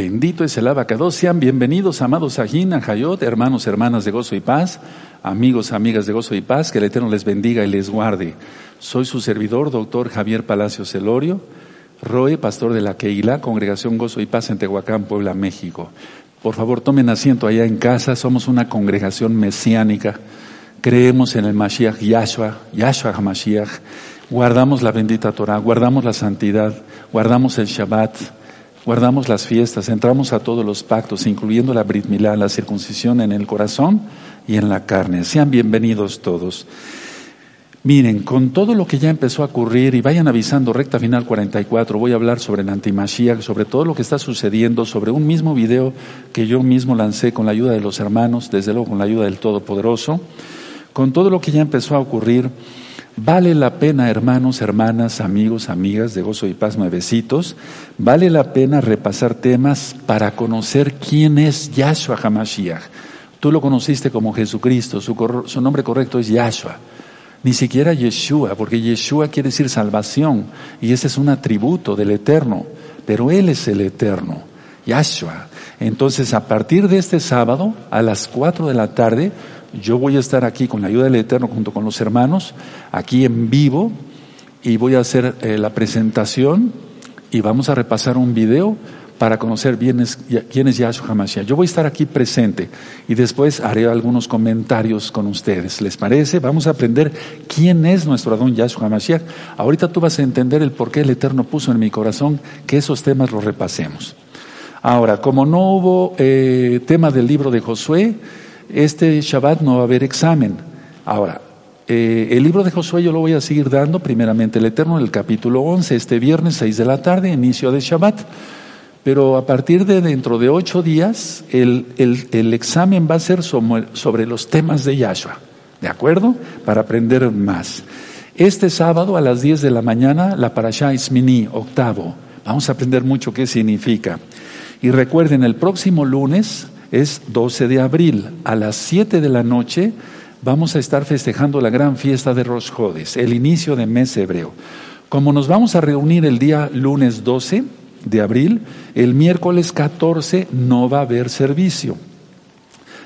Bendito es el abacado. Sean bienvenidos, amados Ajina, Hayot, hermanos, hermanas de gozo y paz, amigos, amigas de gozo y paz, que el Eterno les bendiga y les guarde. Soy su servidor, doctor Javier Palacios Celorio, Roe, pastor de la Keila, Congregación Gozo y Paz en Tehuacán, Puebla, México. Por favor, tomen asiento allá en casa. Somos una congregación mesiánica. Creemos en el Mashiach Yahshua, Yahshua HaMashiach. Guardamos la bendita Torah, guardamos la santidad, guardamos el Shabbat, guardamos las fiestas, entramos a todos los pactos, incluyendo la Brit Milá, la circuncisión en el corazón y en la carne. Sean bienvenidos todos. Miren, con todo lo que ya empezó a ocurrir, y vayan avisando, recta final 44, voy a hablar sobre el antimashiach, sobre todo lo que está sucediendo, sobre un mismo video que yo mismo lancé con la ayuda de los hermanos, desde luego con la ayuda del Todopoderoso. Con todo lo que ya empezó a ocurrir, vale la pena, hermanos, hermanas, amigos, amigas de Gozo y Paz Nuevecitos, vale la pena repasar temas para conocer quién es Yahshua HaMashiach. Tú lo conociste como Jesucristo, su, nombre correcto es Yahshua ni siquiera Yeshua, porque Yeshua quiere decir salvación y ese es un atributo del Eterno, pero Él es el Eterno, Yahshua. Entonces, a partir de este sábado, a las cuatro de la tarde, yo voy a estar aquí con la ayuda del Eterno junto con los hermanos, aquí en vivo, y voy a hacer eh, la presentación y vamos a repasar un video para conocer bien quién es Yahshua HaMashiach. Yo voy a estar aquí presente y después haré algunos comentarios con ustedes. ¿Les parece? Vamos a aprender quién es nuestro Adón Yahshua HaMashiach. Ahorita tú vas a entender el por qué el Eterno puso en mi corazón que esos temas los repasemos. Ahora, como no hubo eh, tema del libro de Josué, este Shabbat no va a haber examen. Ahora, eh, el libro de Josué yo lo voy a seguir dando, primeramente el Eterno, en el capítulo 11, este viernes 6 de la tarde, inicio de Shabbat. Pero a partir de dentro de ocho días, el, el, examen va a ser sobre, los temas de Yahshua, ¿de acuerdo? Para aprender más. Este sábado a las diez de la mañana, la Parashá Ismini, octavo. Vamos a aprender mucho qué significa. Y recuerden, el próximo lunes es 12 de abril, a las siete de la noche, vamos a estar festejando la gran fiesta de Rosh Hodes, el inicio de mes hebreo. Como nos vamos a reunir el día lunes 12, de abril, el miércoles 14 no va a haber servicio,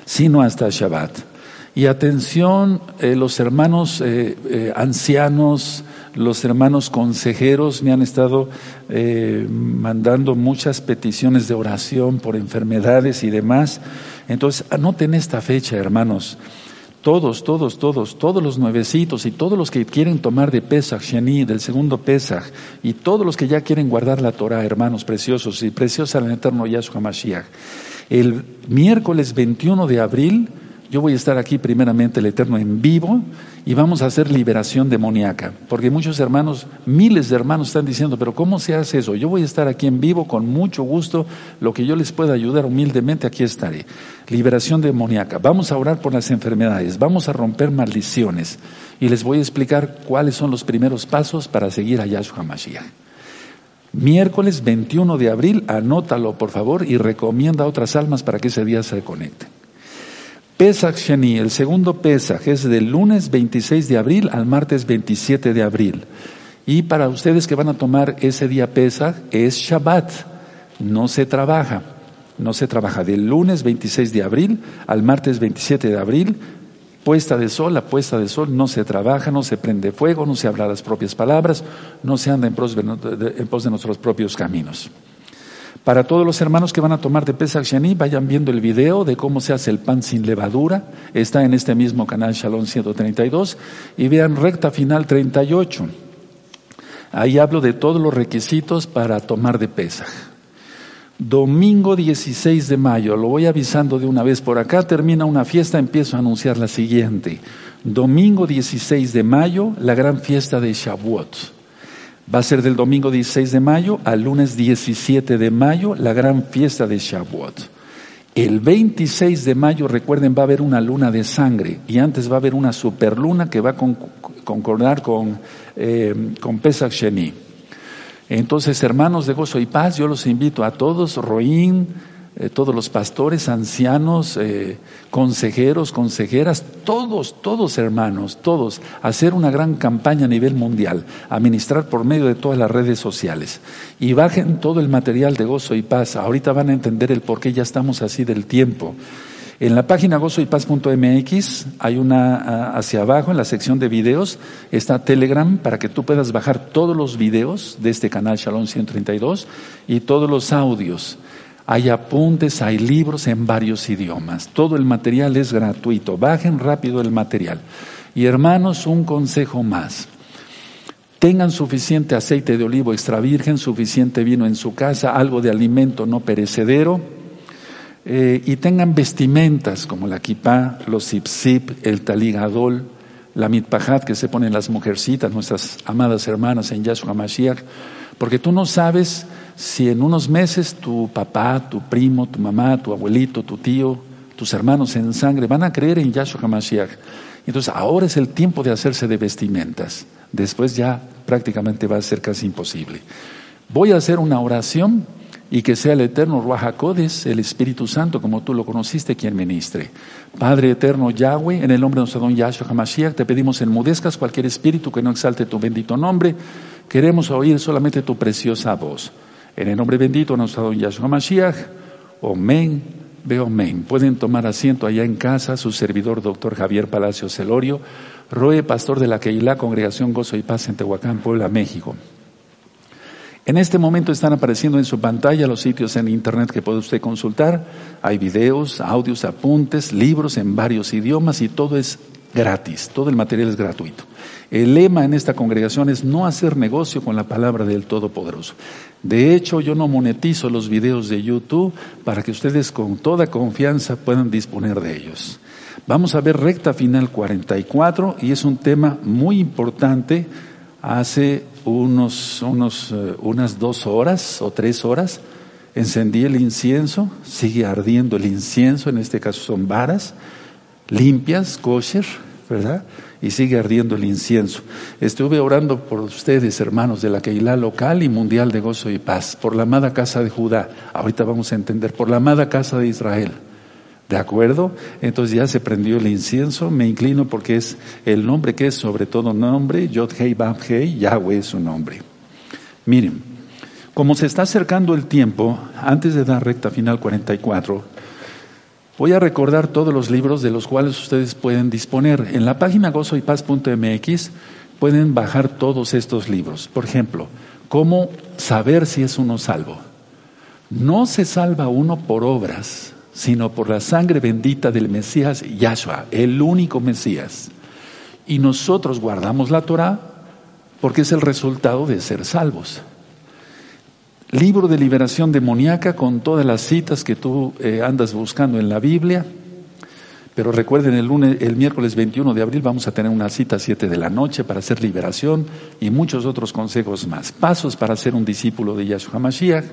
sino hasta Shabbat. Y atención, eh, los hermanos eh, eh, ancianos, los hermanos consejeros me han estado mandando muchas peticiones de oración por enfermedades y demás. Entonces, anoten esta fecha, hermanos. Todos, todos, todos, todos los nuevecitos y todos los que quieren tomar de Pesach, Sheni, del segundo Pesach, y todos los que ya quieren guardar la Torah, hermanos preciosos y preciosa el eterno Yahshua Mashiach. El miércoles 21 de abril yo voy a estar aquí primeramente el Eterno en vivo y vamos a hacer liberación demoníaca. Porque muchos hermanos, miles de hermanos están diciendo, pero ¿cómo se hace eso? Yo voy a estar aquí en vivo con mucho gusto. Lo que yo les pueda ayudar humildemente, aquí estaré. Liberación demoníaca. Vamos a orar por las enfermedades. Vamos a romper maldiciones. Y les voy a explicar cuáles son los primeros pasos para seguir a Yahshua Mashiach. Miércoles 21 de abril, anótalo por favor y recomienda a otras almas para que ese día se conecten. Pesach Sheni, el segundo Pesach, es del lunes 26 de abril al martes 27 de abril. Y para ustedes que van a tomar ese día Pesach, es Shabbat, no se trabaja. No se trabaja del lunes 26 de abril al martes 27 de abril, puesta de sol, la puesta de sol, no se trabaja, no se prende fuego, no se habla las propias palabras, no se anda en pos de nuestros propios caminos. Para todos los hermanos que van a tomar de Pesach Shani, vayan viendo el video de cómo se hace el pan sin levadura. Está en este mismo canal Shalom 132 y vean recta final 38. Ahí hablo de todos los requisitos para tomar de Pesach. Domingo 16 de mayo, lo voy avisando de una vez por acá, termina una fiesta, empiezo a anunciar la siguiente. Domingo 16 de mayo, la gran fiesta de Shavuot. Va a ser del domingo 16 de mayo al lunes 17 de mayo, la gran fiesta de Shavuot. El 26 de mayo, recuerden, va a haber una luna de sangre y antes va a haber una superluna que va a concordar con, eh, con Pesach Sheni. Entonces, hermanos de gozo y paz, yo los invito a todos, Roín, eh, todos los pastores, ancianos, eh, consejeros, consejeras, todos, todos hermanos, todos, hacer una gran campaña a nivel mundial, administrar por medio de todas las redes sociales. Y bajen todo el material de gozo y paz. Ahorita van a entender el por qué ya estamos así del tiempo. En la página gozoypaz.mx hay una hacia abajo, en la sección de videos, está Telegram para que tú puedas bajar todos los videos de este canal Shalom 132 y todos los audios. Hay apuntes, hay libros en varios idiomas. Todo el material es gratuito. Bajen rápido el material. Y hermanos, un consejo más. Tengan suficiente aceite de olivo extra virgen, suficiente vino en su casa, algo de alimento no perecedero eh, y tengan vestimentas como la kipá, los zip el taligadol, la mitpajat que se ponen las mujercitas, nuestras amadas hermanas en Yahshua Mashiach, porque tú no sabes si en unos meses tu papá, tu primo, tu mamá, tu abuelito, tu tío, tus hermanos en sangre van a creer en Yahshua Mashiach. Entonces ahora es el tiempo de hacerse de vestimentas. Después ya prácticamente va a ser casi imposible. Voy a hacer una oración y que sea el eterno Ruajacodes, el Espíritu Santo, como tú lo conociste, quien ministre. Padre eterno Yahweh, en el nombre de nuestro don Yahshua HaMashiach, te pedimos enmudezcas cualquier espíritu que no exalte tu bendito nombre. Queremos oír solamente tu preciosa voz. En el nombre bendito nuestro don Yahshua HaMashiach, Omen, veo Omen. Pueden tomar asiento allá en casa, su servidor, doctor Javier Palacio Celorio, Roe, pastor de la Keilah, Congregación Gozo y Paz en Tehuacán, Puebla, México. En este momento están apareciendo en su pantalla los sitios en internet que puede usted consultar. Hay videos, audios, apuntes, libros en varios idiomas y todo es gratis, todo el material es gratuito. El lema en esta congregación es no hacer negocio con la palabra del Todopoderoso. De hecho, yo no monetizo los videos de YouTube para que ustedes con toda confianza puedan disponer de ellos. Vamos a ver recta final 44 y es un tema muy importante. Hace unos, eh, unas dos horas o tres horas, encendí el incienso, sigue ardiendo el incienso, en este caso son varas, limpias, kosher, ¿verdad? Y sigue ardiendo el incienso. Estuve orando por ustedes, hermanos de la Keilah local y mundial de gozo y paz, por la amada casa de Judá. Ahorita vamos a entender, por la amada casa de Israel. ¿De acuerdo? Entonces ya se prendió el incienso, me inclino porque es el nombre que es sobre todo nombre, Yod Hei Bab Hei, Yahweh es su nombre. Miren, como se está acercando el tiempo, antes de dar recta final 44, voy a recordar todos los libros de los cuales ustedes pueden disponer. En la página gozoypaz.mx pueden bajar todos estos libros. Por ejemplo, cómo saber si es uno salvo. No se salva uno por obras, sino por la sangre bendita del Mesías Yahshua, el único Mesías. Y nosotros guardamos la Torah porque es el resultado de ser salvos. Libro de liberación demoníaca con todas las citas que tú eh, andas buscando en la Biblia. Pero recuerden, el, lunes, el miércoles 21 de abril vamos a tener una cita a 7 de la noche para hacer liberación y muchos otros consejos más. Pasos para ser un discípulo de Yahshua Mashiach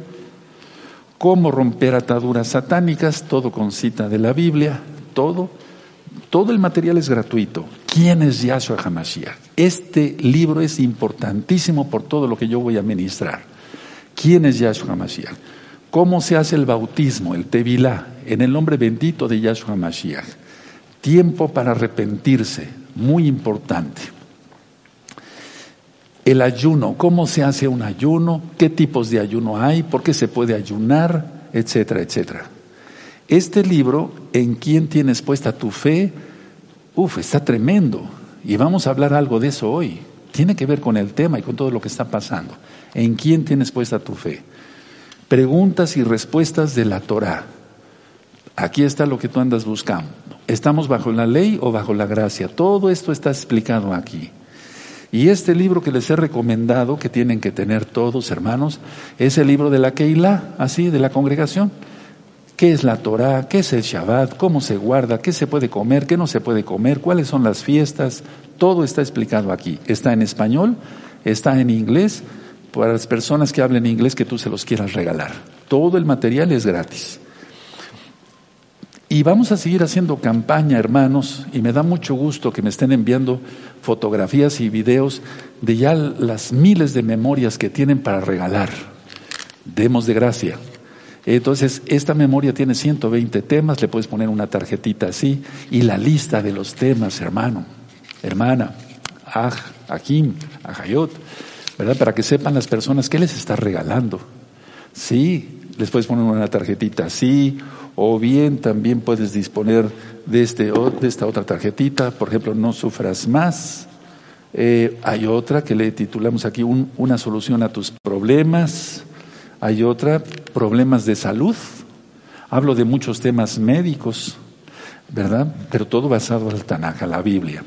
cómo romper ataduras satánicas, todo con cita de la Biblia, todo. Todo el material es gratuito. ¿Quién es Yahshua HaMashiach? Este libro es importantísimo por todo lo que yo voy a ministrar. ¿Quién es Yahshua HaMashiach? ¿Cómo se hace el bautismo, el Tevilá, en el nombre bendito de Yahshua HaMashiach? Tiempo para arrepentirse, muy importante. El ayuno, cómo se hace un ayuno, qué tipos de ayuno hay, por qué se puede ayunar, etcétera, etcétera. Este libro, ¿en quién tienes puesta tu fe? Uf, está tremendo. Y vamos a hablar algo de eso hoy. Tiene que ver con el tema y con todo lo que está pasando. ¿En quién tienes puesta tu fe? Preguntas y respuestas de la Torah. Aquí está lo que tú andas buscando. ¿Estamos bajo la ley o bajo la gracia? Todo esto está explicado aquí. Y este libro que les he recomendado, que tienen que tener todos, hermanos, es el libro de la Keilah, así, de la congregación. ¿Qué es la Torah? ¿Qué es el Shabbat? ¿Cómo se guarda? ¿Qué se puede comer? ¿Qué no se puede comer? ¿Cuáles son las fiestas? Todo está explicado aquí. Está en español, está en inglés, para las personas que hablen inglés que tú se los quieras regalar. Todo el material es gratis. Y vamos a seguir haciendo campaña, hermanos, y me da mucho gusto que me estén enviando fotografías y videos de ya las miles de memorias que tienen para regalar. Demos de gracia. Entonces, esta memoria tiene 120 temas, le puedes poner una tarjetita así y la lista de los temas, hermano, hermana, Aj, Ajim, Ajayot, Para que sepan las personas qué les está regalando. Sí, les puedes poner una tarjetita así, o bien también puedes disponer de, este, de esta otra tarjetita, por ejemplo, no sufras más. Eh, hay otra que le titulamos aquí una solución a tus problemas. Hay otra, problemas de salud. Hablo de muchos temas médicos, ¿verdad? Pero todo basado al Tanaj, la Biblia.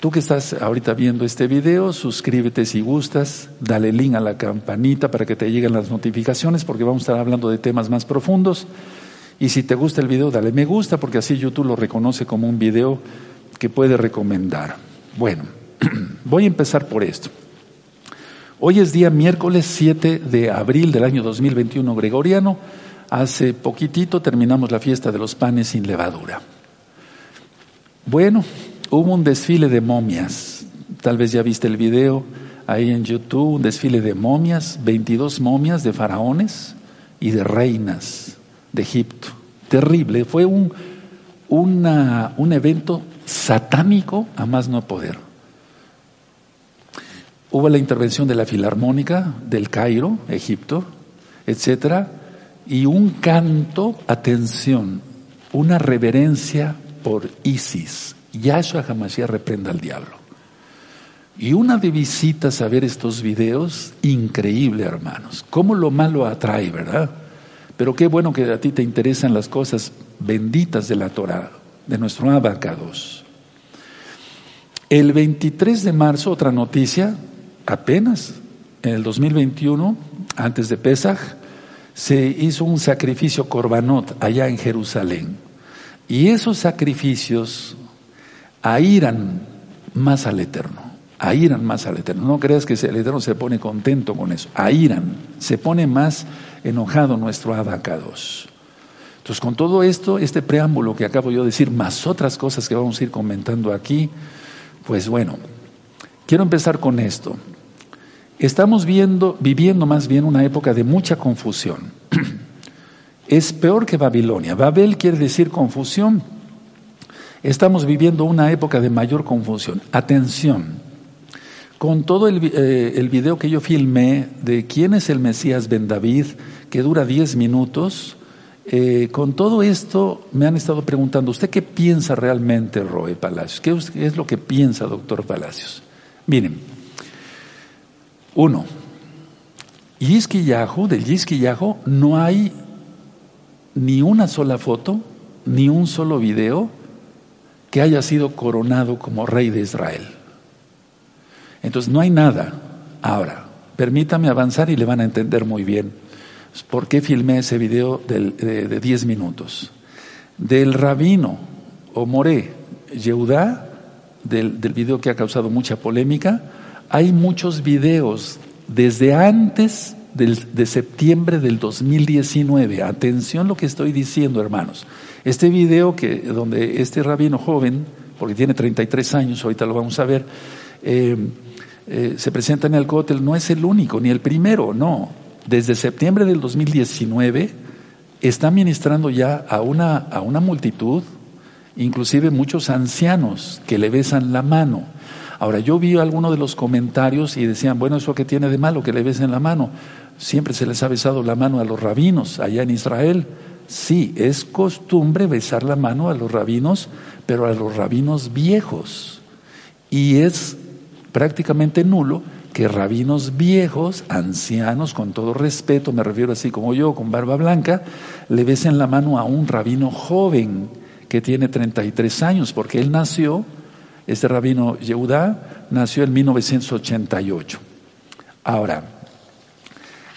Tú que estás ahorita viendo este video, suscríbete si gustas, dale link a la campanita para que te lleguen las notificaciones porque vamos a estar hablando de temas más profundos. Y si te gusta el video, dale me gusta porque así YouTube lo reconoce como un video que puede recomendar. Bueno, voy a empezar por esto. Hoy es día miércoles 7 de abril del año 2021 gregoriano. Hace poquitito terminamos la fiesta de los panes sin levadura. Bueno, hubo un desfile de momias. Tal vez ya viste el video ahí en YouTube, un desfile de momias, 22 momias de faraones y de reinas de Egipto. Terrible, fue un, un evento satánico a más no poder. Hubo la intervención de la Filarmónica del Cairo, Egipto, etcétera, y un canto, atención, una reverencia por Isis. Yahshua Hamashiach reprenda al diablo. Y una de visitas a ver estos videos, increíble, hermanos. Cómo lo malo atrae, ¿verdad? Pero qué bueno que a ti te interesan las cosas benditas de la Torah, de nuestro abacados. El 23 de marzo, otra noticia, apenas en el 2021, antes de Pesach, se hizo un sacrificio corbanot allá en Jerusalén. Y esos sacrificios airan más al Eterno, airan más al Eterno. No creas que el Eterno se pone contento con eso, airan, se pone más enojado nuestro abacados. Entonces, con todo esto, este preámbulo que acabo yo de decir, más otras cosas que vamos a ir comentando aquí, pues bueno, quiero empezar con esto. Estamos viendo, viviendo más bien una época de mucha confusión. Es peor que Babilonia. Babel quiere decir confusión. Estamos viviendo una época de mayor confusión. Atención. Con todo el, eh, video que yo filmé de quién es el Mesías Ben David, que dura 10 minutos, eh, con todo esto me han estado preguntando, ¿usted qué piensa realmente, Roe Palacios? ¿Qué es lo que piensa, doctor Palacios? Miren, uno, Yisquiyahu, del Yisquiyahu, no hay ni una sola foto, ni un solo video que haya sido coronado como rey de Israel. Entonces no hay nada. Ahora, permítame avanzar y le van a entender muy bien por qué filmé ese video de 10 minutos. Del rabino o Moré Yehudá, del, del video que ha causado mucha polémica, hay muchos videos desde antes de septiembre del 2019. Atención lo que estoy diciendo, hermanos. Este video que donde este rabino joven, porque tiene 33 años, ahorita lo vamos a ver, eh, eh, se presenta en el cótel, no es el único ni el primero, no. Desde septiembre del 2019 está ministrando ya a una, a una multitud, inclusive muchos ancianos que le besan la mano Ahora, yo vi algunos de los comentarios y decían, bueno, ¿eso qué tiene de malo que le besen la mano? Siempre se les ha besado la mano a los rabinos allá en Israel. Sí, es costumbre besar la mano a los rabinos, pero a los rabinos viejos. Y es prácticamente nulo que rabinos viejos, ancianos, con todo respeto, me refiero así como yo, con barba blanca, le besen la mano a un rabino joven que tiene 33 años, porque él nació este rabino Yehudá nació en 1988. Ahora,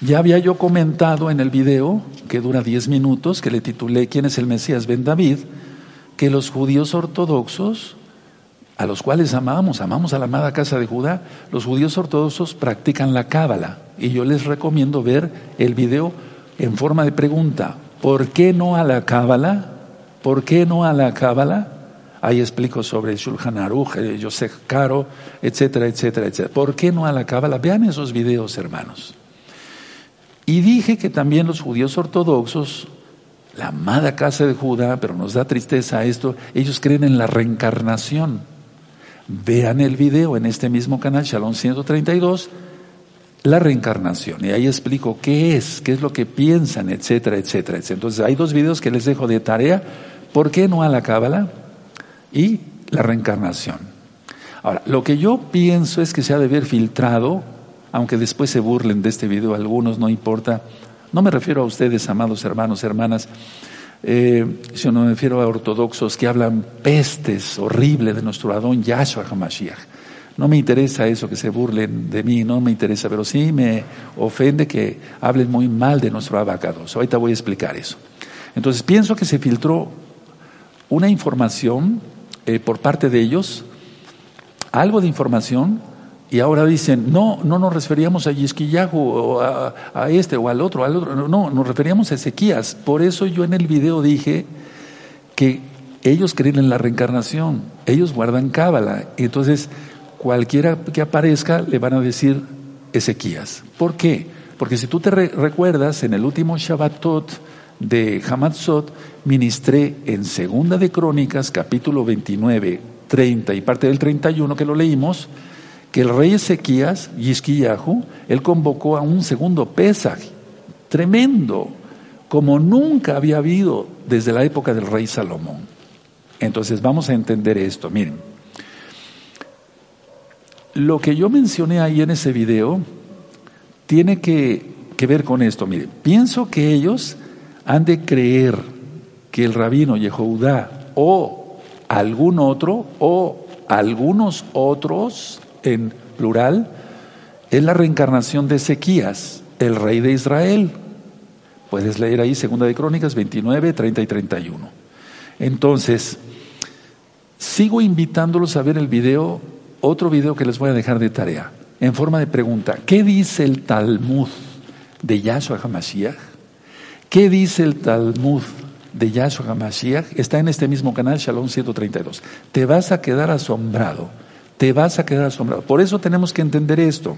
ya había yo comentado en el video, que dura 10 minutos, que le titulé ¿Quién es el Mesías Ben David? que los judíos ortodoxos, a los cuales amamos, amamos a la amada casa de Judá, los judíos ortodoxos practican la cábala. Y yo les recomiendo ver el video en forma de pregunta. ¿Por qué no a la cábala? ¿Por qué no a la cábala? Ahí explico sobre Shulchan Aruch, eh, Yosef Caro, etcétera, etcétera, etcétera. ¿Por qué no a la Cábala? Vean esos videos, hermanos. Y dije que también los judíos ortodoxos, la amada casa de Judá, pero nos da tristeza esto, ellos creen en la reencarnación. Vean el video en este mismo canal, Shalom 132, la reencarnación. Y ahí explico qué es, qué es lo que piensan, etcétera, etcétera, etcétera. Entonces hay dos videos que les dejo de tarea. ¿Por qué no a la Cábala? Y la reencarnación. Ahora, lo que yo pienso es que se ha de haber filtrado aunque después se burlen de este video algunos, no importa. No me refiero a ustedes, amados hermanos, hermanas, eh, sino me refiero a ortodoxos que hablan pestes horribles de nuestro Adón Yahshua HaMashiach. No me interesa eso, que se burlen de mí, no me interesa, pero sí me ofende que hablen muy mal de nuestro abacados. Ahorita voy a explicar eso. Entonces, pienso que se filtró una información eh, por parte de ellos, algo de información y ahora dicen, no, no nos referíamos a Yisquillahu o a, este o al otro, al otro. No, nos referíamos a Ezequías. Por eso yo en el video dije que ellos creen en la reencarnación, ellos guardan cábala. Entonces, cualquiera que aparezca le van a decir Ezequías. ¿Por qué? Porque si tú te recuerdas, en el último Shabbatot de Hamatzot, ministré en Segunda de Crónicas, capítulo 29, 30 y parte del 31 que lo leímos, que el rey Ezequías, Yisquiyahu, él convocó a un segundo Pesaj, tremendo, como nunca había habido desde la época del rey Salomón. Entonces vamos a entender esto, miren. Lo que yo mencioné ahí en ese video tiene que, que ver con esto, miren. Pienso que ellos han de creer que el rabino Yehudá o algún otro o algunos otros en plural, es la reencarnación de Ezequías, el rey de Israel. Puedes leer ahí Segunda de Crónicas 29, 30 y 31. Entonces, sigo invitándolos a ver el video, otro video que les voy a dejar de tarea, en forma de pregunta. ¿Qué dice el Talmud de Yahshua HaMashiach? ¿Qué dice el Talmud de Yahshua HaMashiach? Está en este mismo canal, Shalom 132. Te vas a quedar asombrado te vas a quedar asombrado. Por eso tenemos que entender esto.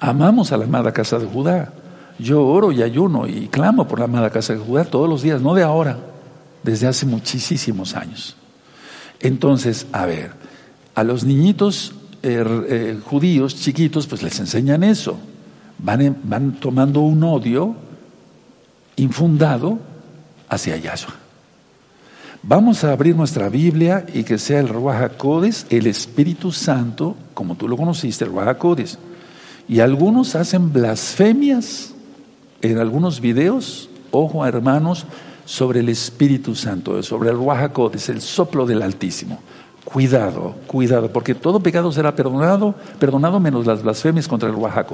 Amamos a la amada casa de Judá. Yo oro y ayuno y clamo por la amada casa de Judá todos los días, no de ahora, desde hace muchísimos años. Entonces, a ver, a los niñitos eh, eh, judíos chiquitos, pues les enseñan eso. Van, van tomando un odio infundado hacia Yahshua. Vamos a abrir nuestra Biblia y que sea el Ruach el Espíritu Santo, como tú lo conociste, el Ruach Y algunos hacen blasfemias en algunos videos, ojo hermanos, sobre el Espíritu Santo, sobre el Ruach el soplo del Altísimo. Cuidado, cuidado, porque todo pecado será perdonado, perdonado menos las blasfemias contra el Ruach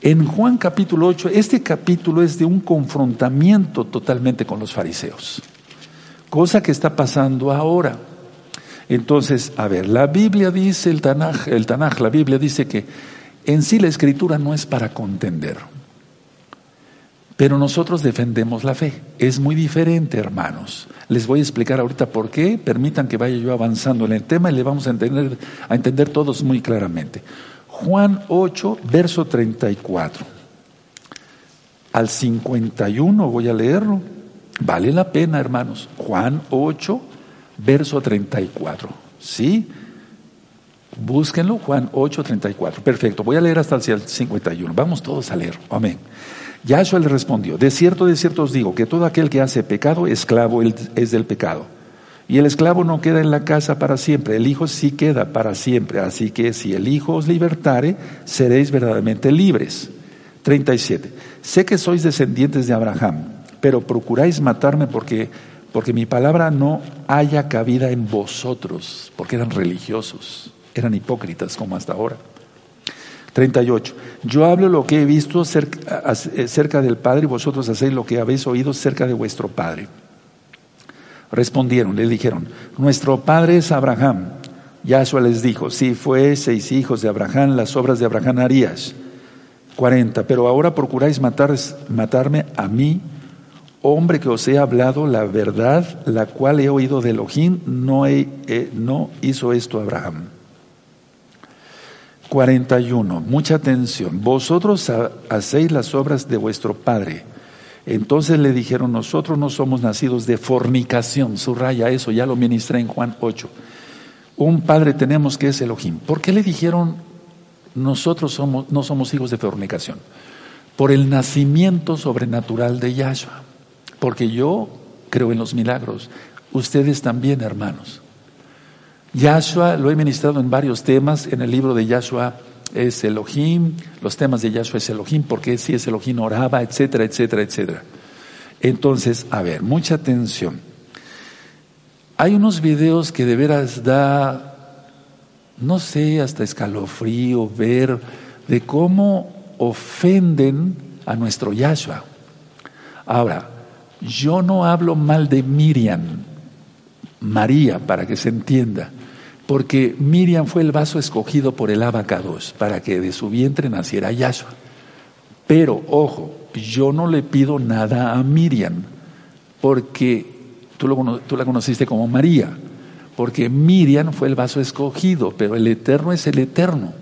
En Juan capítulo 8, este capítulo es de un confrontamiento totalmente con los fariseos cosa que está pasando ahora. Entonces, a ver, la Biblia dice, el Tanaj, el Tanaj, la Biblia dice que en sí la escritura no es para contender. Pero nosotros defendemos la fe. Es muy diferente, hermanos. Les voy a explicar ahorita por qué. Permitan que vaya yo avanzando en el tema y le vamos a entender, a entender todos muy claramente. Juan 8, verso 34. Al 51 voy a leerlo. Vale la pena, hermanos. Juan 8, verso 34. ¿Sí? Búsquenlo, Juan 8, 34. Perfecto, voy a leer hasta el 51. Vamos todos a leer. Amén. Yahshua le respondió, de cierto, de cierto os digo, que todo aquel que hace pecado, esclavo es del pecado. Y el esclavo no queda en la casa para siempre, el Hijo sí queda para siempre. Así que si el Hijo os libertare, seréis verdaderamente libres. 37. Sé que sois descendientes de Abraham pero procuráis matarme porque, porque mi palabra no haya cabida en vosotros, porque eran religiosos, eran hipócritas como hasta ahora. 38. Yo hablo lo que he visto cerca, del Padre y vosotros hacéis lo que habéis oído cerca de vuestro Padre. Respondieron, le dijeron, nuestro Padre es Abraham. Yahshua les dijo, si fueseis hijos de Abraham, las obras de Abraham harías. 40. Pero ahora procuráis matar, matarme a mí, hombre que os he hablado la verdad, la cual he oído de Elohim, no, eh, hizo esto Abraham. 41. Mucha atención. Vosotros hacéis las obras de vuestro Padre. Entonces le dijeron, nosotros no somos nacidos de fornicación. Subraya eso, ya lo ministré en Juan 8. Un Padre tenemos que es Elohim. ¿Por qué le dijeron, nosotros somos, no somos hijos de fornicación? Por el nacimiento sobrenatural de Yahshua. Porque yo creo en los milagros. Ustedes también, hermanos. Yahshua, lo he ministrado en varios temas, en el libro de Yahshua es Elohim, los temas de Yahshua es Elohim, porque si es Elohim oraba, etcétera, etcétera, etcétera. Entonces, a ver, mucha atención. Hay unos videos que de veras da, no sé, hasta escalofrío ver de cómo ofenden a nuestro Yahshua. Ahora, yo no hablo mal de Miriam, María, para que se entienda porque Miriam fue el vaso escogido por el abacados para que de su vientre naciera Yahshua. Pero, ojo, yo no le pido nada a Miriam, porque tú, tú la conociste como María, porque Miriam fue el vaso escogido, pero el Eterno es el Eterno.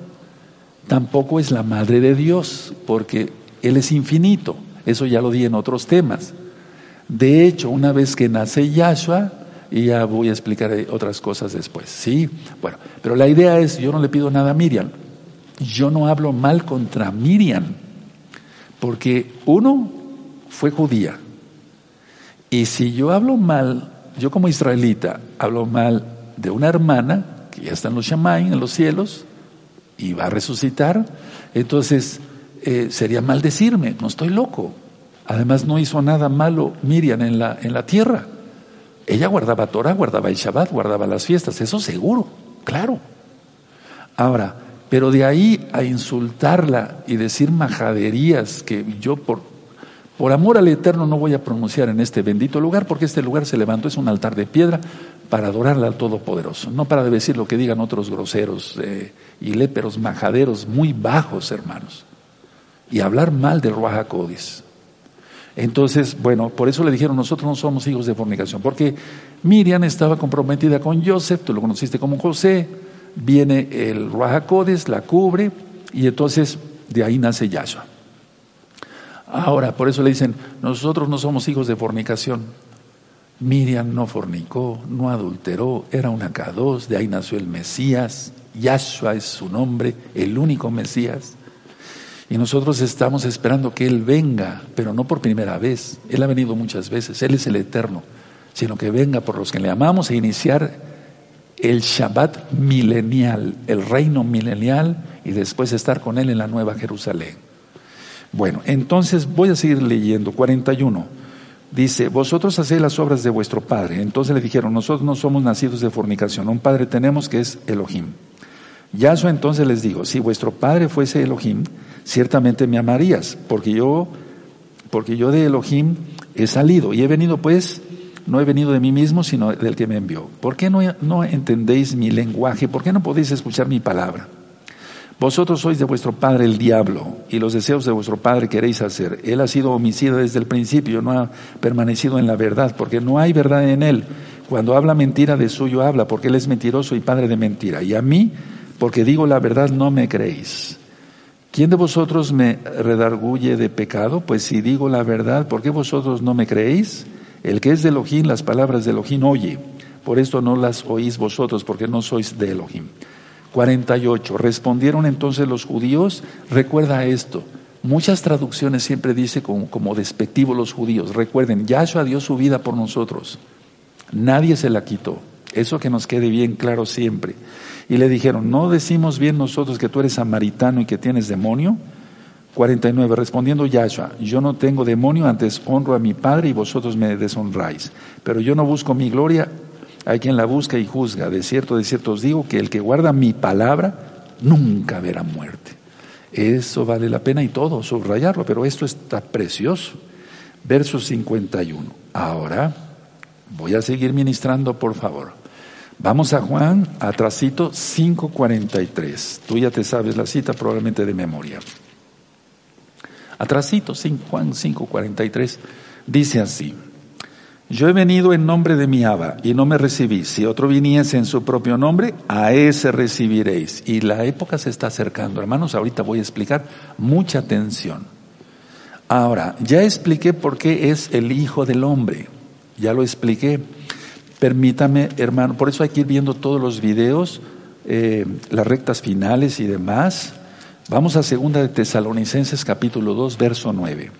Tampoco es la Madre de Dios, porque Él es infinito. Eso ya lo di en otros temas. De hecho, una vez que nace Yahshua, y ya voy a explicar otras cosas después. Sí, bueno, pero la idea es, yo no le pido nada a Miriam, yo no hablo mal contra Miriam, porque uno fue judía, y si yo hablo mal, yo como israelita hablo mal de una hermana que ya está en los Shamaim, en los cielos, y va a resucitar, entonces eh, sería maldecirme, no estoy loco. Además no hizo nada malo Miriam en la, en la tierra. Ella guardaba Torah, guardaba el Shabbat, guardaba las fiestas, eso seguro, claro. Ahora, pero de ahí a insultarla y decir majaderías que yo por, por amor al Eterno no voy a pronunciar en este bendito lugar, porque este lugar se levantó, es un altar de piedra para adorarle al Todopoderoso, no para decir lo que digan otros groseros eh, y léperos, majaderos muy bajos, hermanos, y hablar mal de Ruaja Codis. Entonces, bueno, por eso le dijeron, nosotros no somos hijos de fornicación, porque Miriam estaba comprometida con Joseph, tú lo conociste como José, viene el Rahacodes, la cubre, y entonces de ahí nace Yahshua. Ahora, por eso le dicen, nosotros no somos hijos de fornicación. Miriam no fornicó, no adulteró, era una K2, de ahí nació el Mesías, Yahshua es su nombre, el único Mesías. Y nosotros estamos esperando que Él venga, pero no por primera vez. Él ha venido muchas veces, Él es el eterno, sino que venga por los que le amamos e iniciar el Shabbat milenial, el reino milenial y después estar con Él en la nueva Jerusalén. Bueno, entonces voy a seguir leyendo, 41. Dice, vosotros hacéis las obras de vuestro Padre. Entonces le dijeron, nosotros no somos nacidos de fornicación, un Padre tenemos que es Elohim. Yahshua entonces les dijo, si vuestro Padre fuese Elohim, ciertamente me amarías, porque yo, porque yo de Elohim he salido y he venido pues, no he venido de mí mismo, sino del que me envió. ¿Por qué no, entendéis mi lenguaje? ¿Por qué no podéis escuchar mi palabra? Vosotros sois de vuestro padre el diablo y los deseos de vuestro padre queréis hacer. Él ha sido homicida desde el principio, no ha permanecido en la verdad, porque no hay verdad en él. Cuando habla mentira de suyo habla, porque él es mentiroso y padre de mentira. Y a mí, porque digo la verdad, no me creéis. ¿Quién de vosotros me redarguye de pecado? Pues si digo la verdad, ¿por qué vosotros no me creéis? El que es de Elohim, las palabras de Elohim oye. Por esto no las oís vosotros, porque no sois de Elohim. 48. Respondieron entonces los judíos, recuerda esto. Muchas traducciones siempre dice como, como despectivo los judíos. Recuerden, Yahshua dio su vida por nosotros. Nadie se la quitó. Eso que nos quede bien claro siempre. Y le dijeron, ¿no decimos bien nosotros que tú eres samaritano y que tienes demonio? 49. Respondiendo Yahshua, yo no tengo demonio, antes honro a mi Padre y vosotros me deshonráis. Pero yo no busco mi gloria, hay quien la busca y juzga. De cierto, de cierto os digo que el que guarda mi palabra nunca verá muerte. Eso vale la pena y todo, subrayarlo, pero esto está precioso. Verso 51. Ahora voy a seguir ministrando, por favor. Vamos a Juan, atrasito 5.43. Tú ya te sabes la cita probablemente de memoria. Atrasito, Juan 5.43, dice así. Yo he venido en nombre de mi Abba y no me recibís. Si otro viniese en su propio nombre, a ese recibiréis. Y la época se está acercando. Hermanos, ahorita voy a explicar mucha atención. Ahora, ya expliqué por qué es el Hijo del Hombre. Ya lo expliqué. Permítame, hermano, por eso hay que ir viendo todos los videos, eh, las rectas finales y demás. Vamos a segunda de Tesalonicenses capítulo 2, verso 9.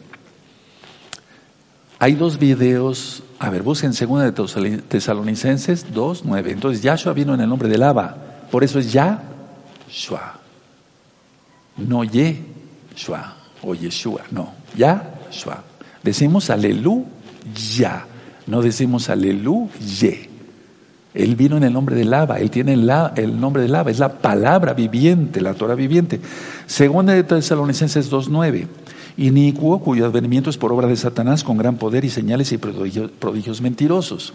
Hay dos videos, a ver, busquen segunda de Tesalonicenses 2, 9. Entonces Yahshua vino en el nombre del Abba, por eso es Yahshua, no Yeshua o Yeshua, no, Yahshua. Decimos aleluya, no decimos aleluya. Él vino en el nombre del Abba, Él tiene el, el nombre del Abba, es la palabra viviente, la Torah viviente. Segunda de Tesalonicenses 2.9 inicuo cuyo advenimiento es por obra de Satanás con gran poder y señales y prodigios, mentirosos.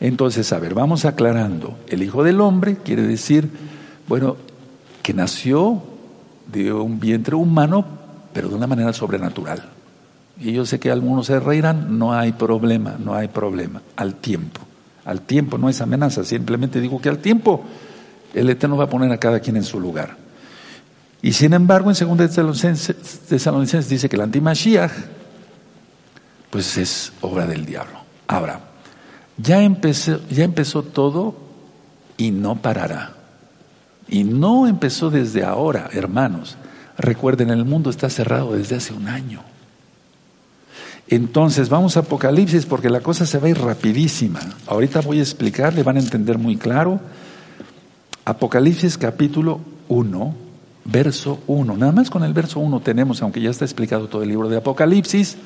Entonces, a ver, vamos aclarando. El Hijo del Hombre quiere decir, bueno, que nació de un vientre humano, pero de una manera sobrenatural. Y yo sé que algunos se reirán, no hay problema, no hay problema, al tiempo. Al tiempo no es amenaza, simplemente digo que al tiempo el Eterno va a poner a cada quien en su lugar. Y sin embargo, en 2 Tesalonicenses dice que el antimashiach, pues es obra del diablo. Ahora, ya empezó, ya empezó todo y no parará. Y no empezó desde ahora, hermanos. Recuerden, el mundo está cerrado desde hace un año. Entonces, vamos a Apocalipsis porque la cosa se va a ir rapidísima. Ahorita voy a explicar, le van a entender muy claro. Apocalipsis capítulo 1, verso 1. Nada más con el verso 1 tenemos, aunque ya está explicado todo el libro de Apocalipsis,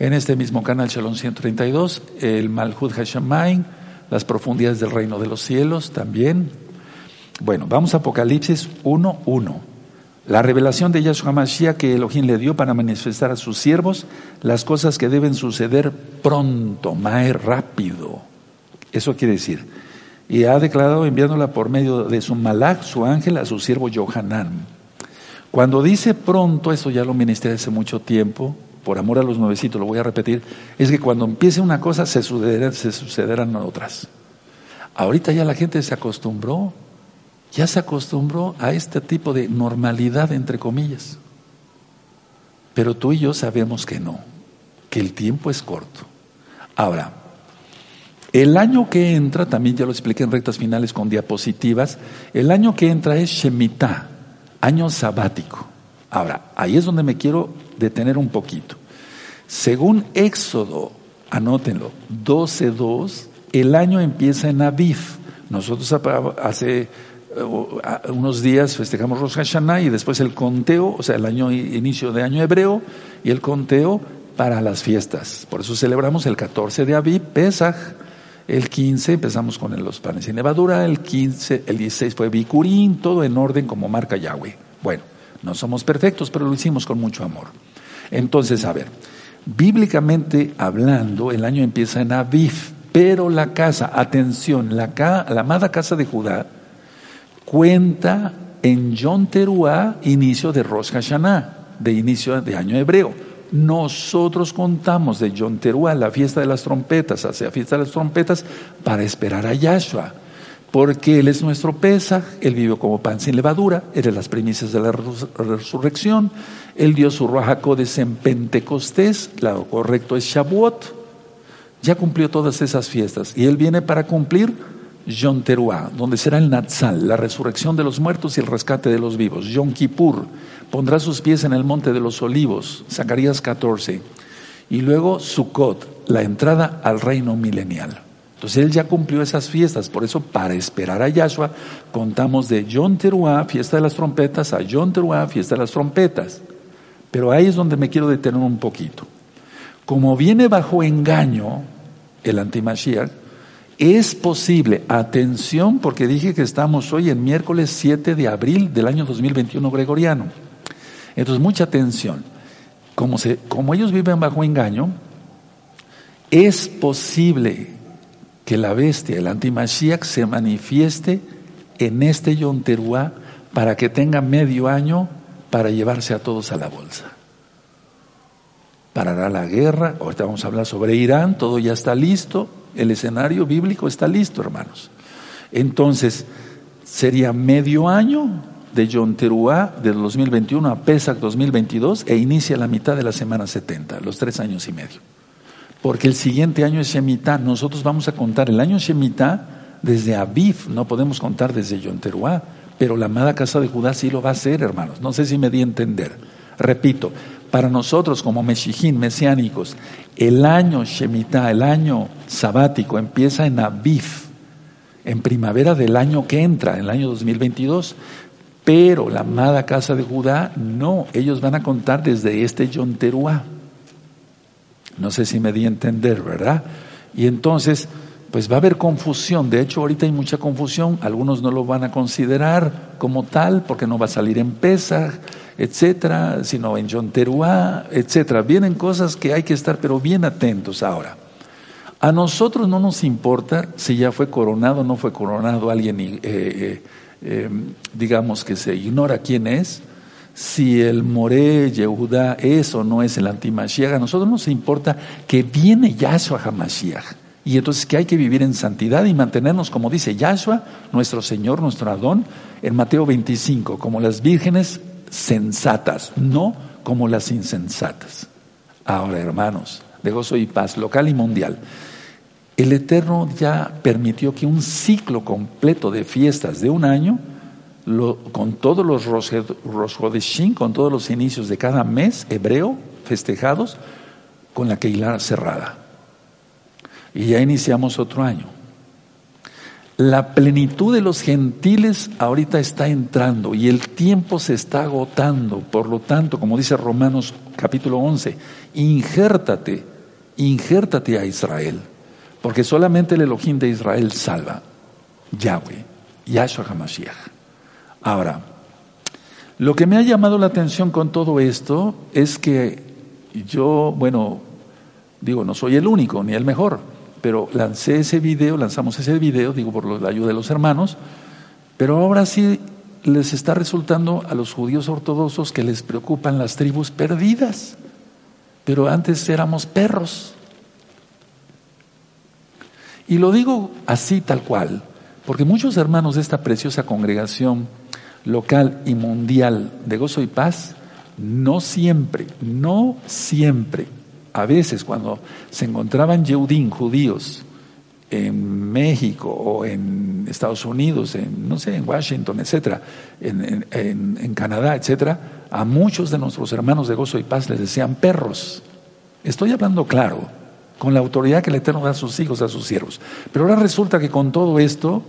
en este mismo canal Shalom 132, el Malhud Hashemayim, las profundidades del reino de los cielos también. Bueno, vamos a Apocalipsis 1, 1. La revelación de Yahshua Mashiach que Elohim le dio para manifestar a sus siervos las cosas que deben suceder pronto, más rápido. Eso quiere decir, y ha declarado enviándola por medio de su malach, su ángel, a su siervo Johanán. Cuando dice pronto, eso ya lo ministré hace mucho tiempo, por amor a los nuevecitos, lo voy a repetir, es que cuando empiece una cosa se sucederán, se sucederán otras. Ahorita ya la gente se acostumbró, ya se acostumbró a este tipo de normalidad, entre comillas. Pero tú y yo sabemos que no, que el tiempo es corto. Ahora, el año que entra, también ya lo expliqué en rectas finales con diapositivas, el año que entra es Shemitah, año sabático. Ahora, ahí es donde me quiero detener un poquito. Según Éxodo, anótenlo, 12.2, el año empieza en Aviv. Nosotros hace unos días festejamos Rosh Hashanah y después el conteo, o sea, el año inicio de año hebreo y el conteo para las fiestas. Por eso celebramos el 14 de Aviv, Pesach, el 15 empezamos con los panes sin levadura, el 15, el 16 fue Bicurín, todo en orden como marca Yahweh. Bueno, no somos perfectos, pero lo hicimos con mucho amor. Entonces, a ver, bíblicamente hablando, el año empieza en Aviv, pero la casa, atención, la, la amada casa de Judá cuenta en Yom Teruah, inicio de Rosh Hashanah, de inicio de año hebreo. Nosotros contamos de Yom Teruah, la fiesta de las trompetas, hacia fiesta de las trompetas, para esperar a Yahshua. Porque Él es nuestro Pesaj, Él vivió como pan sin levadura, Él es las primicias de la resurrección, Él dio su Rajacodes en Pentecostés, lo correcto es Shavuot, ya cumplió todas esas fiestas y Él viene para cumplir Yom Teruah, donde será el Natsal, la resurrección de los muertos y el rescate de los vivos. Yom Kippur, pondrá sus pies en el monte de los olivos, Zacarías 14. Y luego Sukkot, la entrada al reino milenial. Entonces él ya cumplió esas fiestas, por eso para esperar a Yahshua contamos de Yom Teruah, fiesta de las trompetas, a Yom Teruah, fiesta de las trompetas. Pero ahí es donde me quiero detener un poquito. Como viene bajo engaño el antimashiach, es posible, atención, porque dije que estamos hoy en miércoles 7 de abril del año 2021 gregoriano. Entonces, mucha atención. Como, se, como ellos viven bajo engaño, es posible que la bestia, el antimashiach, se manifieste en este Yom para que tenga medio año para llevarse a todos a la bolsa. parará la guerra, ahorita vamos a hablar sobre Irán, todo ya está listo, el escenario bíblico está listo, hermanos. Entonces, sería medio año de Yom Teruah del 2021 a Pesach 2022 e inicia la mitad de la semana 70, los tres años y medio. Porque el siguiente año es Shemitah, nosotros vamos a contar el año Shemitah desde Aviv, no podemos contar desde Yom Teruah, pero la amada casa de Judá sí lo va a hacer, hermanos. No sé si me di a entender. Repito, para nosotros como Meshijín, mesiánicos, el año Shemitah, el año sabático, empieza en Aviv, en primavera del año que entra, en el año 2022. Pero la amada casa de Judá, no, ellos van a contar desde este Yom Teruah. No sé si me di a entender, ¿verdad? Y entonces, pues va a haber confusión. De hecho, ahorita hay mucha confusión. Algunos no lo van a considerar como tal porque no va a salir en Pesach, etcétera, sino en Yom Teruah, etcétera. Vienen cosas que hay que estar, pero bien atentos ahora. A nosotros no nos importa si ya fue coronado o no fue coronado alguien, eh, eh, eh, digamos que se ignora quién es, si el Moré Yehudá es o no es el antimashiach, a nosotros nos importa que viene Yahshua HaMashiach. Y entonces que hay que vivir en santidad y mantenernos, como dice Yahshua, nuestro Señor, nuestro Adón, en Mateo 25, como las vírgenes sensatas, no como las insensatas. Ahora, hermanos, de gozo y paz, local y mundial. El Eterno ya permitió que un ciclo completo de fiestas de un año, con todos los Rosh con todos los inicios de cada mes hebreo festejados, con la Keilah cerrada. Y ya iniciamos otro año. La plenitud de los gentiles ahorita está entrando y el tiempo se está agotando. Por lo tanto, como dice Romanos capítulo 11, injértate, injértate a Israel, porque solamente el Elohim de Israel salva. Yahweh, Yahshua HaMashiach. Ahora, lo que me ha llamado la atención con todo esto es que yo, bueno, digo, no soy el único ni el mejor pero lancé ese video, lanzamos ese video, digo por la ayuda de los hermanos, pero ahora sí les está resultando a los judíos ortodoxos que les preocupan las tribus perdidas, pero antes éramos perros. Y lo digo así tal cual, porque muchos hermanos de esta preciosa congregación local y mundial de gozo y paz, no siempre, no siempre a veces cuando se encontraban Yeudín, judíos, en México o en Estados Unidos, en, no sé, en Washington, etcétera, en, Canadá, etcétera, a muchos de nuestros hermanos de gozo y paz les decían perros. Estoy hablando claro, con la autoridad que el Eterno da a sus hijos, a sus siervos. Pero ahora resulta que con todo esto,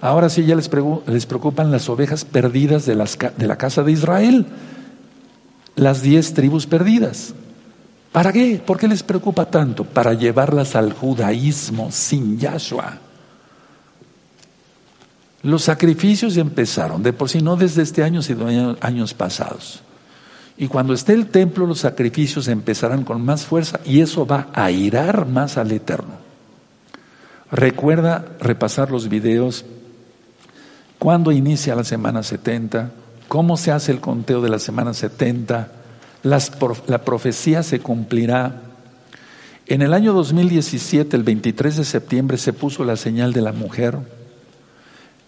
ahora sí ya les, les preocupan las ovejas perdidas de la casa de Israel, las diez tribus perdidas. ¿Para qué? ¿Por qué les preocupa tanto? Para llevarlas al judaísmo sin Yahshua. Los sacrificios empezaron, de por sí no desde este año, sino años pasados. Y cuando esté el templo, los sacrificios empezarán con más fuerza y eso va a irar más al Eterno. Recuerda repasar los videos, cuándo inicia la semana 70, cómo se hace el conteo de la semana 70, la profecía se cumplirá. En el año 2017, el 23 de septiembre, se puso la señal de la mujer.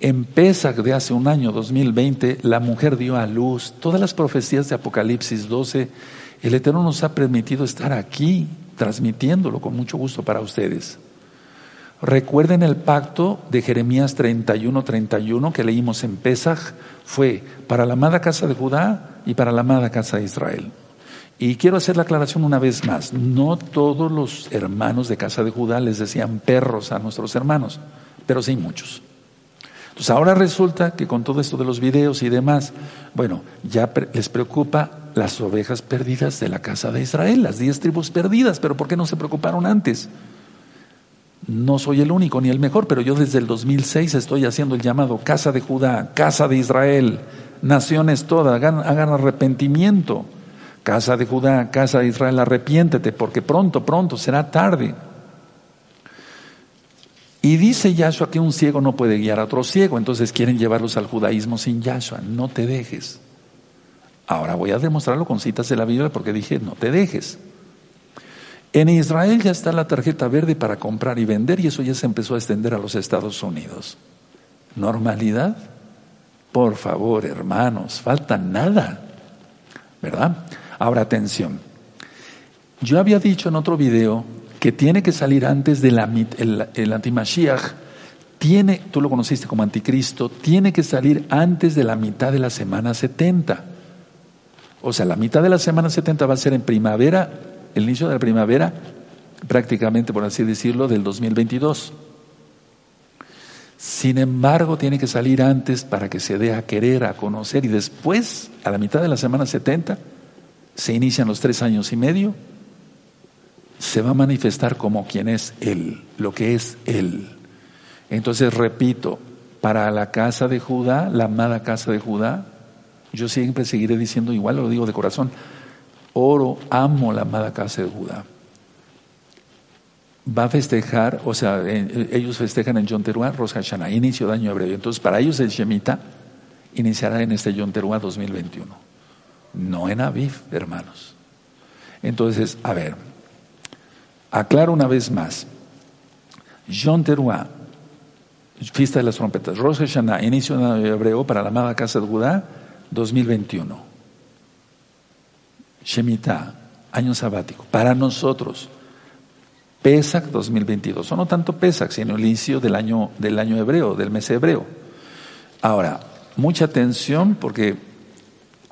En Pesach de hace un año, 2020, la mujer dio a luz. Todas las profecías de Apocalipsis 12, el Eterno nos ha permitido estar aquí transmitiéndolo con mucho gusto para ustedes. Recuerden el pacto de Jeremías 31, 31 que leímos en Pesach, fue para la amada casa de Judá y para la amada casa de Israel. Y quiero hacer la aclaración una vez más, no todos los hermanos de casa de Judá les decían perros a nuestros hermanos, pero sí muchos. Entonces ahora resulta que con todo esto de los videos y demás, bueno, ya les preocupa las ovejas perdidas de la casa de Israel, las diez tribus perdidas, pero ¿por qué no se preocuparon antes? No soy el único ni el mejor, pero yo desde el 2006 estoy haciendo el llamado casa de Judá, casa de Israel, naciones todas, hagan, hagan arrepentimiento. Casa de Judá, casa de Israel, arrepiéntete, porque pronto, pronto será tarde. Y dice Yahshua que un ciego no puede guiar a otro ciego, entonces quieren llevarlos al judaísmo sin Yahshua. No te dejes. Ahora voy a demostrarlo con citas de la Biblia porque dije, no te dejes. En Israel ya está la tarjeta verde para comprar y vender y eso ya se empezó a extender a los Estados Unidos. ¿Normalidad? Por favor, hermanos, falta nada. ¿Verdad? Ahora atención. Yo había dicho en otro video que tiene que salir antes de la el, el antimashiach tiene, tú lo conociste como anticristo, tiene que salir antes de la mitad de la semana 70. O sea, la mitad de la semana 70 va a ser en primavera, el inicio de la primavera, prácticamente por así decirlo, del 2022. Sin embargo, tiene que salir antes para que se dé a querer, a conocer, y después, a la mitad de la semana 70, se inician los tres años y medio, se va a manifestar como quien es Él, lo que es Él. Entonces, repito, para la casa de Judá, la amada casa de Judá, yo siempre seguiré diciendo igual, lo digo de corazón, oro, amo la amada casa de Judá. Va a festejar, o sea, ellos festejan en Yom Teruah Rosh Hashanah, inicio de año hebreo. Entonces, para ellos el Shemitah iniciará en este Yom Teruah 2021, no en Aviv, hermanos. Entonces, a ver, aclaro una vez más. Yom Teruah, fiesta de las trompetas, Rosh Hashanah, inicio de hebreo para la amada casa de Judá, 2021. Shemitah, año sabático, para nosotros. Pesach 2022. O no tanto Pesach, sino el inicio del año, del año hebreo, del mes hebreo. Ahora, mucha atención porque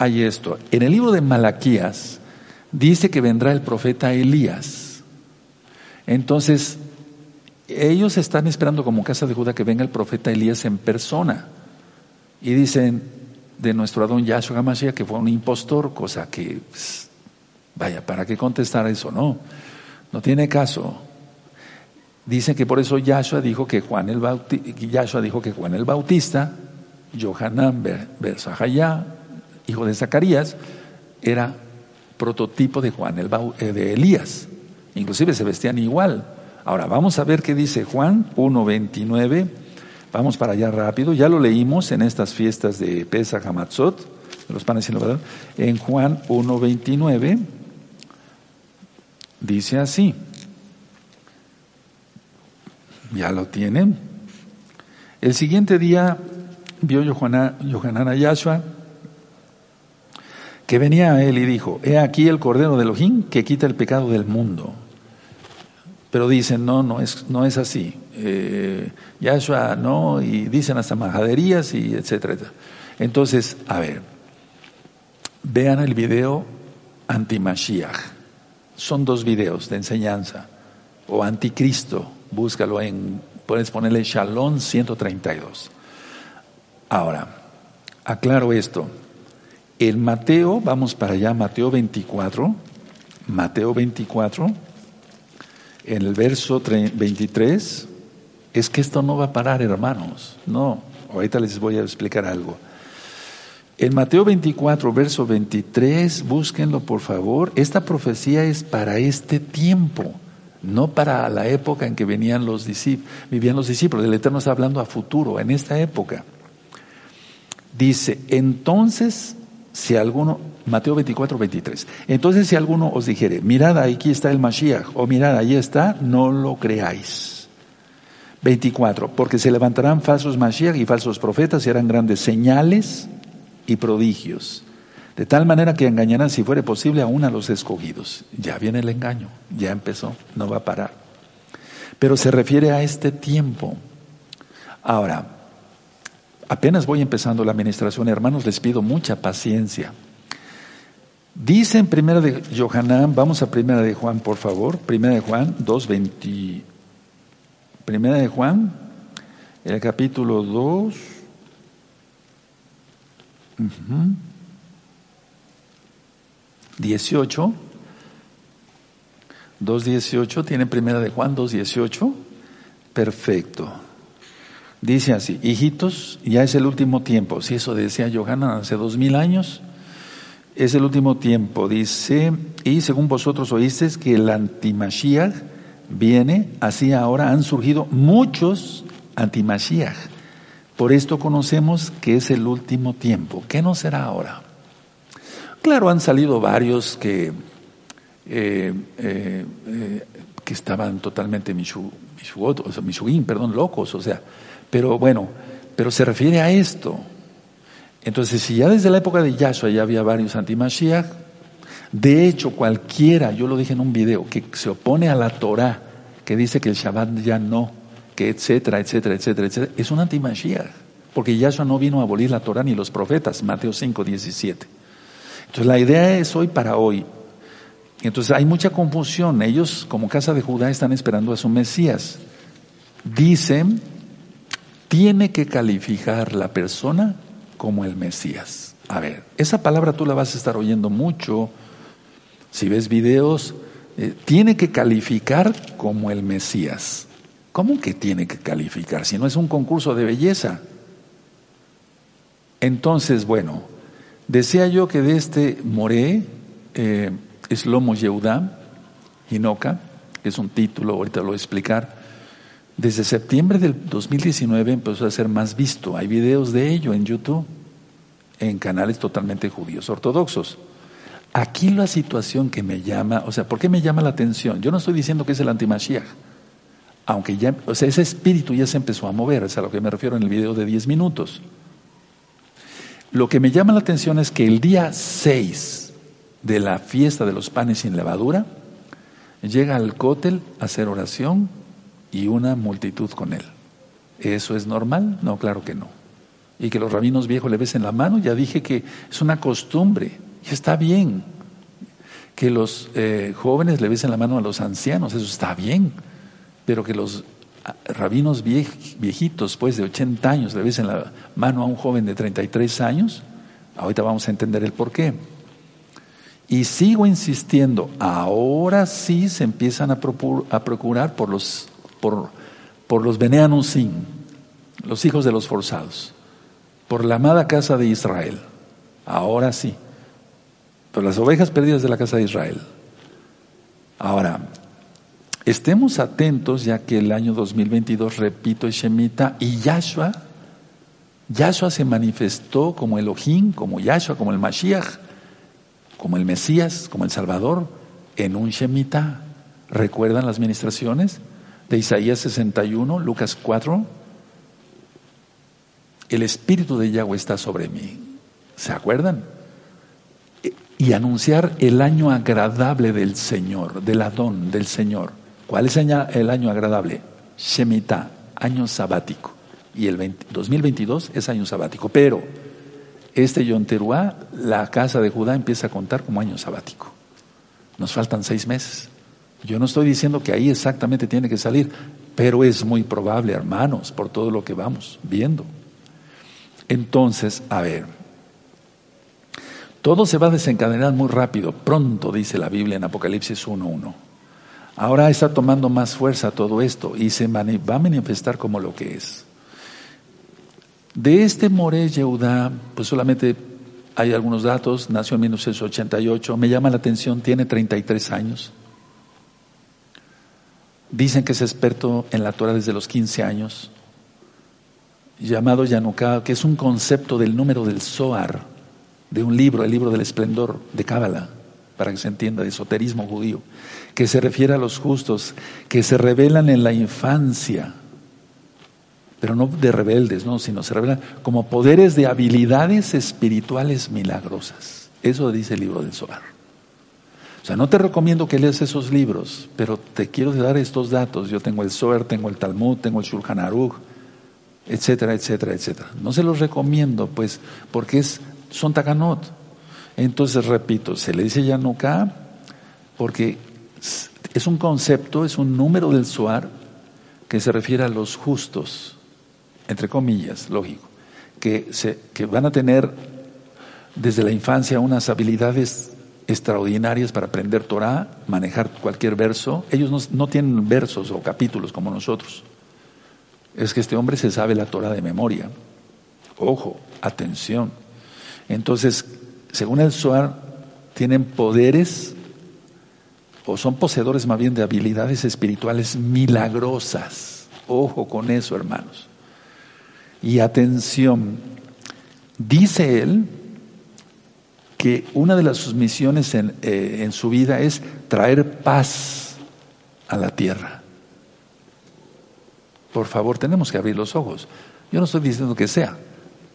hay esto. En el libro de Malaquías dice que vendrá el profeta Elías. Entonces, ellos están esperando como casa de Judá que venga el profeta Elías en persona. Y dicen, de nuestro Adón Yahshua HaMashiach que fue un impostor, cosa que, pues, vaya, ¿para qué contestar eso? No, no tiene caso. Dicen que por eso Yahshua dijo que Juan el Bautista, dijo que Juan el Bautista, hijo de Zacarías, era prototipo de Juan el eh, de Elías. Inclusive se vestían igual. Ahora, vamos a ver qué dice Juan 1.29 Vamos para allá rápido. Ya lo leímos en estas fiestas de Pesach Hamatzot, de los panes sin verdad. En Juan 1.29 dice así. Ya lo tienen. El siguiente día vio Yohanan a Yahshua que venía a él y dijo, he aquí el Cordero de Elohim que quita el pecado del mundo. Pero dicen, no, no es, no es así. Eh, Yahshua no, y dicen hasta majaderías y etcétera, Entonces, a ver, vean el video anti-Mashiach. Son dos videos de enseñanza. O anticristo, búscalo en, puedes ponerle Shalom 132. Ahora, aclaro esto. En Mateo, vamos para allá, Mateo 24, Mateo 24 en el verso 23, es que esto no va a parar, hermanos. No, ahorita les voy a explicar algo. En Mateo 24, verso 23, búsquenlo por favor. Esta profecía es para este tiempo, no para la época en que venían los vivían los discípulos. El Eterno está hablando a futuro, en esta época. Dice, entonces, si alguno, Mateo 24, 23. Entonces si alguno os dijere, mirad aquí está el Mashiach, o mirad ahí está, no lo creáis. 24. Porque se levantarán falsos Mashiach y falsos profetas y harán grandes señales y prodigios. De tal manera que engañarán, si fuere posible, aún a los escogidos. Ya viene el engaño, ya empezó, no va a parar. Pero se refiere a este tiempo. Ahora, apenas voy empezando la administración, hermanos, les pido mucha paciencia. Dice en primera de Johanán, vamos a primera de Juan, por favor, primera de Juan 2.20, primera de Juan, el capítulo 2, 18, 2.18, tiene primera de Juan 2.18, perfecto. Dice así, hijitos, ya es el último tiempo, si eso decía Johanán hace dos mil años, es el último tiempo, dice, y según vosotros oísteis que el antimashiach viene, así ahora han surgido muchos antimashiach. Por esto conocemos que es el último tiempo. ¿Qué no será ahora? Claro, han salido varios que eh, eh, eh, que estaban totalmente mishu, mishugot, o perdón, locos, o sea, pero bueno, pero se refiere a esto. Entonces, si ya desde la época de Yahshua ya había varios antimashiach, de hecho, cualquiera, yo lo dije en un video, que se opone a la Torah, que dice que el Shabbat ya no, que etcétera, etcétera, etcétera, etcétera, es un antimashiach, porque Yahshua no vino a abolir la Torah ni los profetas, Mateo 5, 17. Entonces, la idea es hoy para hoy. Entonces, hay mucha confusión. Ellos, como casa de Judá, están esperando a su Mesías. Dicen, tiene que calificar la persona como el Mesías. A ver, esa palabra tú la vas a estar oyendo mucho. Si ves videos, eh, tiene que calificar como el Mesías. ¿Cómo que tiene que calificar? Si no es un concurso de belleza. Entonces, bueno, decía yo que de este Moré, eh, es Lomo Yehudá, Hinoka, que es un título, ahorita lo voy a explicar. Desde septiembre del 2019 empezó a ser más visto. Hay videos de ello en YouTube, en canales totalmente judíos ortodoxos. Aquí la situación que me llama, o sea, ¿por qué me llama la atención? Yo no estoy diciendo que es el antimashiach, aunque ya, o sea, ese espíritu ya se empezó a mover, es a lo que me refiero en el video de 10 minutos. Lo que me llama la atención es que el día 6 de la fiesta de los panes sin levadura, llega al cótel a hacer oración y una multitud con él. ¿Eso es normal? No, claro que no. Y que los rabinos viejos le besen la mano, ya dije que es una costumbre y está bien. Que los eh, jóvenes le besen la mano a los ancianos, eso está bien. Pero que los ah, rabinos viejitos, pues de 80 años, le besen la mano a un joven de 33 años, ahorita vamos a entender el por qué. Y sigo insistiendo, ahora sí se empiezan a, procurar por los por, por los Beneanusim, los hijos de los forzados, por la amada casa de Israel. Ahora sí, por las ovejas perdidas de la casa de Israel. Ahora, estemos atentos ya que el año 2022, repito, es Shemita y Yahshua, Yahshua se manifestó como Elohim, como Yahshua, como el Mashiach, como el Mesías, como el Salvador, en un Shemita. ¿Recuerdan las ministraciones? De Isaías 61, Lucas 4, el Espíritu de Yahweh está sobre mí. ¿Se acuerdan? Y anunciar el año agradable del Señor, del Adón, del Señor. ¿Cuál es el año agradable? Shemitah, año sabático. Y el 2022 es año sabático. Pero este Yom Teruah, la casa de Judá empieza a contar como año sabático. Nos faltan seis meses. Yo no estoy diciendo que ahí exactamente tiene que salir, pero es muy probable, hermanos, por todo lo que vamos viendo. Entonces, a ver, todo se va a desencadenar muy rápido, pronto, dice la Biblia en Apocalipsis 1.1. Ahora está tomando más fuerza todo esto y se va a manifestar como lo que es. De este Moré Yehudá, pues solamente hay algunos datos, nació en 1988, me llama la atención, tiene 33 años. Dicen que es experto en la Torah desde los 15 años, llamado Yanuká, que es un concepto del número del Zohar, de un libro, el libro del esplendor de Cábala, para que se entienda, de esoterismo judío, que se refiere a los justos, que se revelan en la infancia, pero no de rebeldes, no, sino se revelan como poderes de habilidades espirituales milagrosas. Eso dice el libro del Zohar. O sea, no te recomiendo que leas esos libros, pero te quiero dar estos datos. Yo tengo el Zohar, tengo el Talmud, tengo el Shulchan Aruch, etcétera, etcétera, etcétera. No se los recomiendo, pues, porque es, son takanot. Entonces, repito, se le dice Yanuká porque es un concepto, es un número del Zohar que se refiere a los justos, entre comillas, lógico, que, se, que van a tener desde la infancia unas habilidades extraordinarias para aprender Torah, manejar cualquier verso. Ellos no, tienen versos o capítulos como nosotros. Es que este hombre se sabe la Torah de memoria. Ojo, atención. Entonces, según el Zohar, tienen poderes o son poseedores más bien de habilidades espirituales milagrosas. Ojo con eso, hermanos. Y atención, dice él que una de las sus misiones en, eh, en su vida es traer paz a la tierra. Por favor, tenemos que abrir los ojos. Yo no estoy diciendo que sea,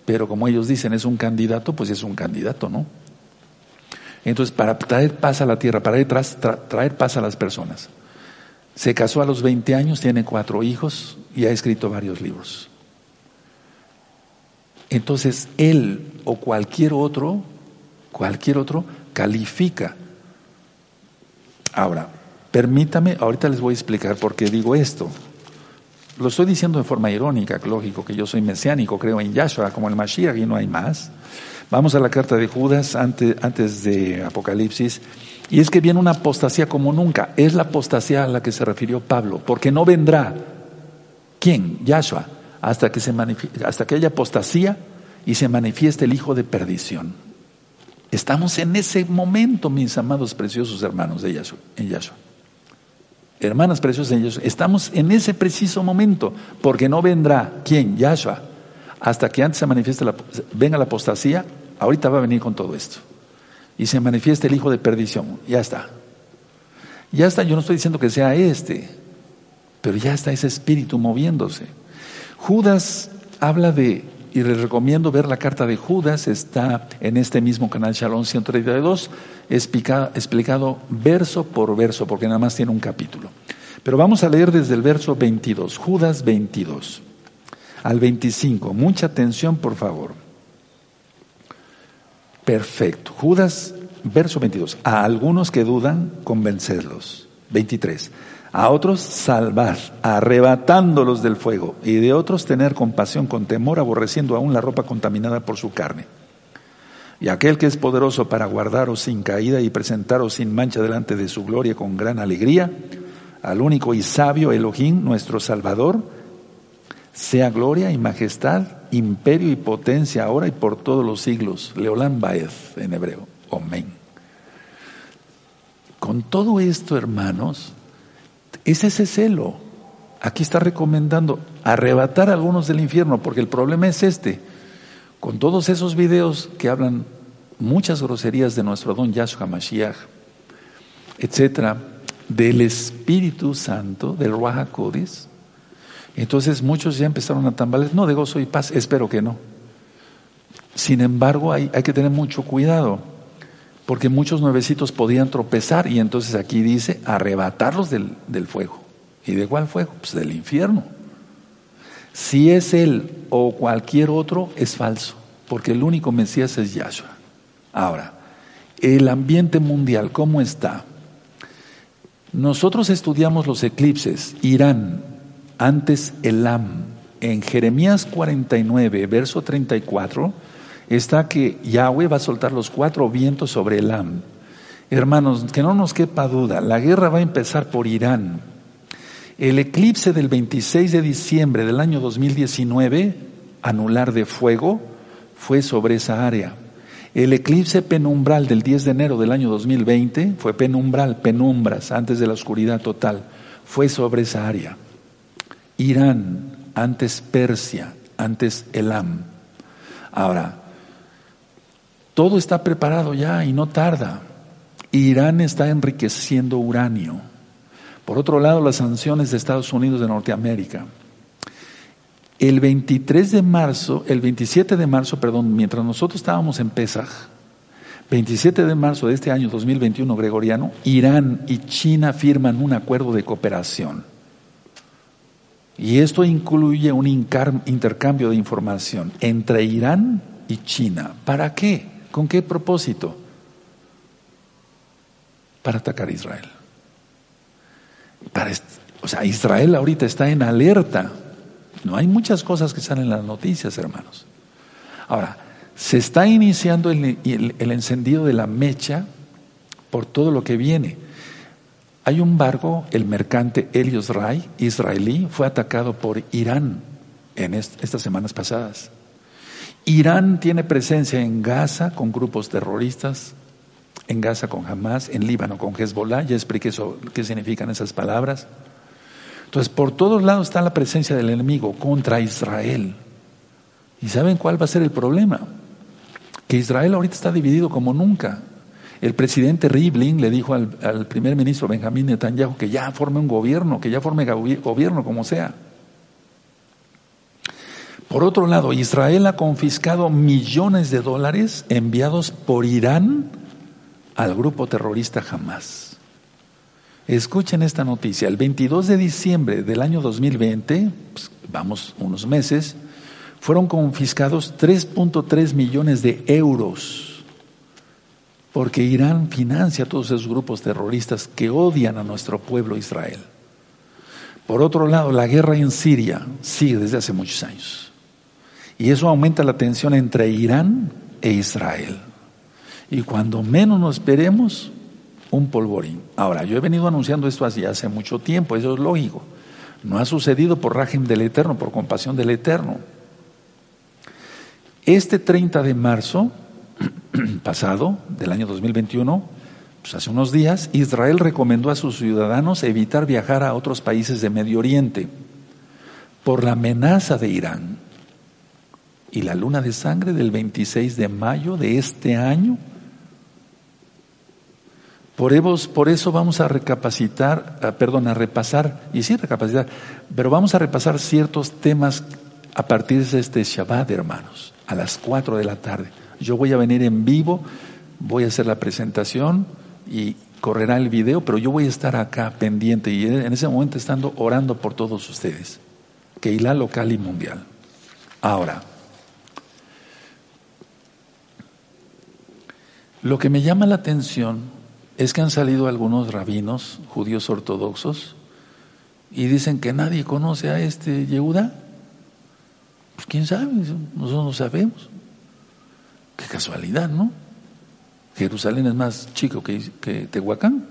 pero como ellos dicen es un candidato, pues es un candidato, ¿no? Entonces, para traer paz a la tierra, para traer, paz a las personas. Se casó a los 20 años, tiene cuatro hijos y ha escrito varios libros. Entonces, él o cualquier otro, cualquier otro, califica. Ahora, permítame, ahorita les voy a explicar por qué digo esto. Lo estoy diciendo de forma irónica, lógico, que yo soy mesiánico, creo en Yahshua, como el Mashiach y no hay más. Vamos a la carta de Judas antes, antes de Apocalipsis. Y es que viene una apostasía como nunca. Es la apostasía a la que se refirió Pablo, porque no vendrá. ¿Quién? Yahshua. Hasta que, se hasta que haya apostasía y se manifieste el hijo de perdición. Estamos en ese momento, mis amados preciosos hermanos de Yahshua, en Yahshua. Hermanas preciosas en Yahshua, estamos en ese preciso momento, porque no vendrá, ¿quién? Yahshua, hasta que antes se manifieste, la, venga la apostasía, ahorita va a venir con todo esto. Y se manifieste el hijo de perdición, ya está. Ya está, yo no estoy diciendo que sea este, pero ya está ese espíritu moviéndose. Judas habla de, y les recomiendo ver la carta de Judas, está en este mismo canal Shalom 132, explicado, explicado verso por verso, porque nada más tiene un capítulo. Pero vamos a leer desde el verso 22, Judas 22 al 25. Mucha atención, por favor. Perfecto. Judas, verso 22. A algunos que dudan, convencerlos. 23. A otros salvar, arrebatándolos del fuego. Y de otros tener compasión con temor, aborreciendo aún la ropa contaminada por su carne. Y aquel que es poderoso para guardaros sin caída y presentaros sin mancha delante de su gloria con gran alegría, al único y sabio Elohim, nuestro Salvador, sea gloria y majestad, imperio y potencia ahora y por todos los siglos. Leolán Baez en hebreo. Amén. Con todo esto, hermanos, es ese celo. Aquí está recomendando arrebatar a algunos del infierno, porque el problema es este. Con todos esos videos que hablan muchas groserías de nuestro don Yahshua Mashiach, etcétera, del Espíritu Santo, del Ruach entonces muchos ya empezaron a tambalear, no de gozo y paz, espero que no. Sin embargo, hay, hay que tener mucho cuidado, porque muchos nuevecitos podían tropezar y entonces aquí dice arrebatarlos del, del fuego. ¿Y de cuál fuego? Pues del infierno. Si es él o cualquier otro, es falso, porque el único Mesías es Yahshua. Ahora, el ambiente mundial, ¿cómo está? Nosotros estudiamos los eclipses, Irán, antes Elam. En Jeremías 49, verso 34, está que Yahweh va a soltar los cuatro vientos sobre Elam. Hermanos, que no nos quepa duda, la guerra va a empezar por Irán. El eclipse del 26 de diciembre del año 2019, anular de fuego, fue sobre esa área. El eclipse penumbral del 10 de enero del año 2020 fue penumbral, penumbras, antes de la oscuridad total, fue sobre esa área. Irán, antes Persia, antes Elam. Ahora, todo está preparado ya y no tarda. Irán está enriqueciendo uranio. Por otro lado, las sanciones de Estados Unidos de Norteamérica. El 23 de marzo, el 27 de marzo, perdón, mientras nosotros estábamos en Pesaj, 27 de marzo de este año 2021 gregoriano, Irán y China firman un acuerdo de cooperación. Y esto incluye un intercambio de información entre Irán y China. ¿Para qué? ¿Con qué propósito? Para atacar a Israel. o sea, Israel ahorita está en alerta. No hay muchas cosas que salen en las noticias, hermanos. Ahora, se está iniciando el, el encendido de la mecha por todo lo que viene. Hay un barco, el mercante Helios Ray, israelí, fue atacado por Irán en estas semanas pasadas. Irán tiene presencia en Gaza con grupos terroristas, en Gaza con Hamas, en Líbano con Hezbollah, ya expliqué eso, qué significan esas palabras. Entonces, por todos lados está la presencia del enemigo contra Israel. ¿Y saben cuál va a ser el problema? que Israel ahorita está dividido como nunca. El presidente Rivlin le dijo al, primer ministro Benjamín Netanyahu que ya forme un gobierno, que ya forme gobierno como sea. Por otro lado, Israel ha confiscado millones de dólares enviados por Irán al grupo terrorista Hamas. Escuchen esta noticia. El 22 de diciembre del año 2020, pues, vamos unos meses, fueron confiscados 3.3 millones de euros porque Irán financia a todos esos grupos terroristas que odian a nuestro pueblo Israel. Por otro lado, la guerra en Siria sigue desde hace muchos años. Y eso aumenta la tensión entre Irán e Israel. Y cuando menos nos esperemos, un polvorín. Ahora, yo he venido anunciando esto hace, hace mucho tiempo, eso es lógico. No ha sucedido por régimen del Eterno, por compasión del Eterno. Este 30 de marzo pasado, del año 2021, pues hace unos días, Israel recomendó a sus ciudadanos evitar viajar a otros países de Medio Oriente por la amenaza de Irán. Y la luna de sangre del 26 de mayo de este año. Por eso, vamos a recapacitar, ah, perdón, a repasar, y sí recapacitar, pero vamos a repasar ciertos temas a partir de este Shabbat, hermanos, a las 4 de la tarde. Yo voy a venir en vivo, voy a hacer la presentación y correrá el video, pero yo voy a estar acá pendiente y en ese momento estando orando por todos ustedes. La local y mundial. Ahora, lo que me llama la atención es que han salido algunos rabinos judíos ortodoxos y dicen que nadie conoce a este Yehuda. Pues quién sabe, nosotros no sabemos. Qué casualidad, ¿no? Jerusalén es más chico que, Tehuacán.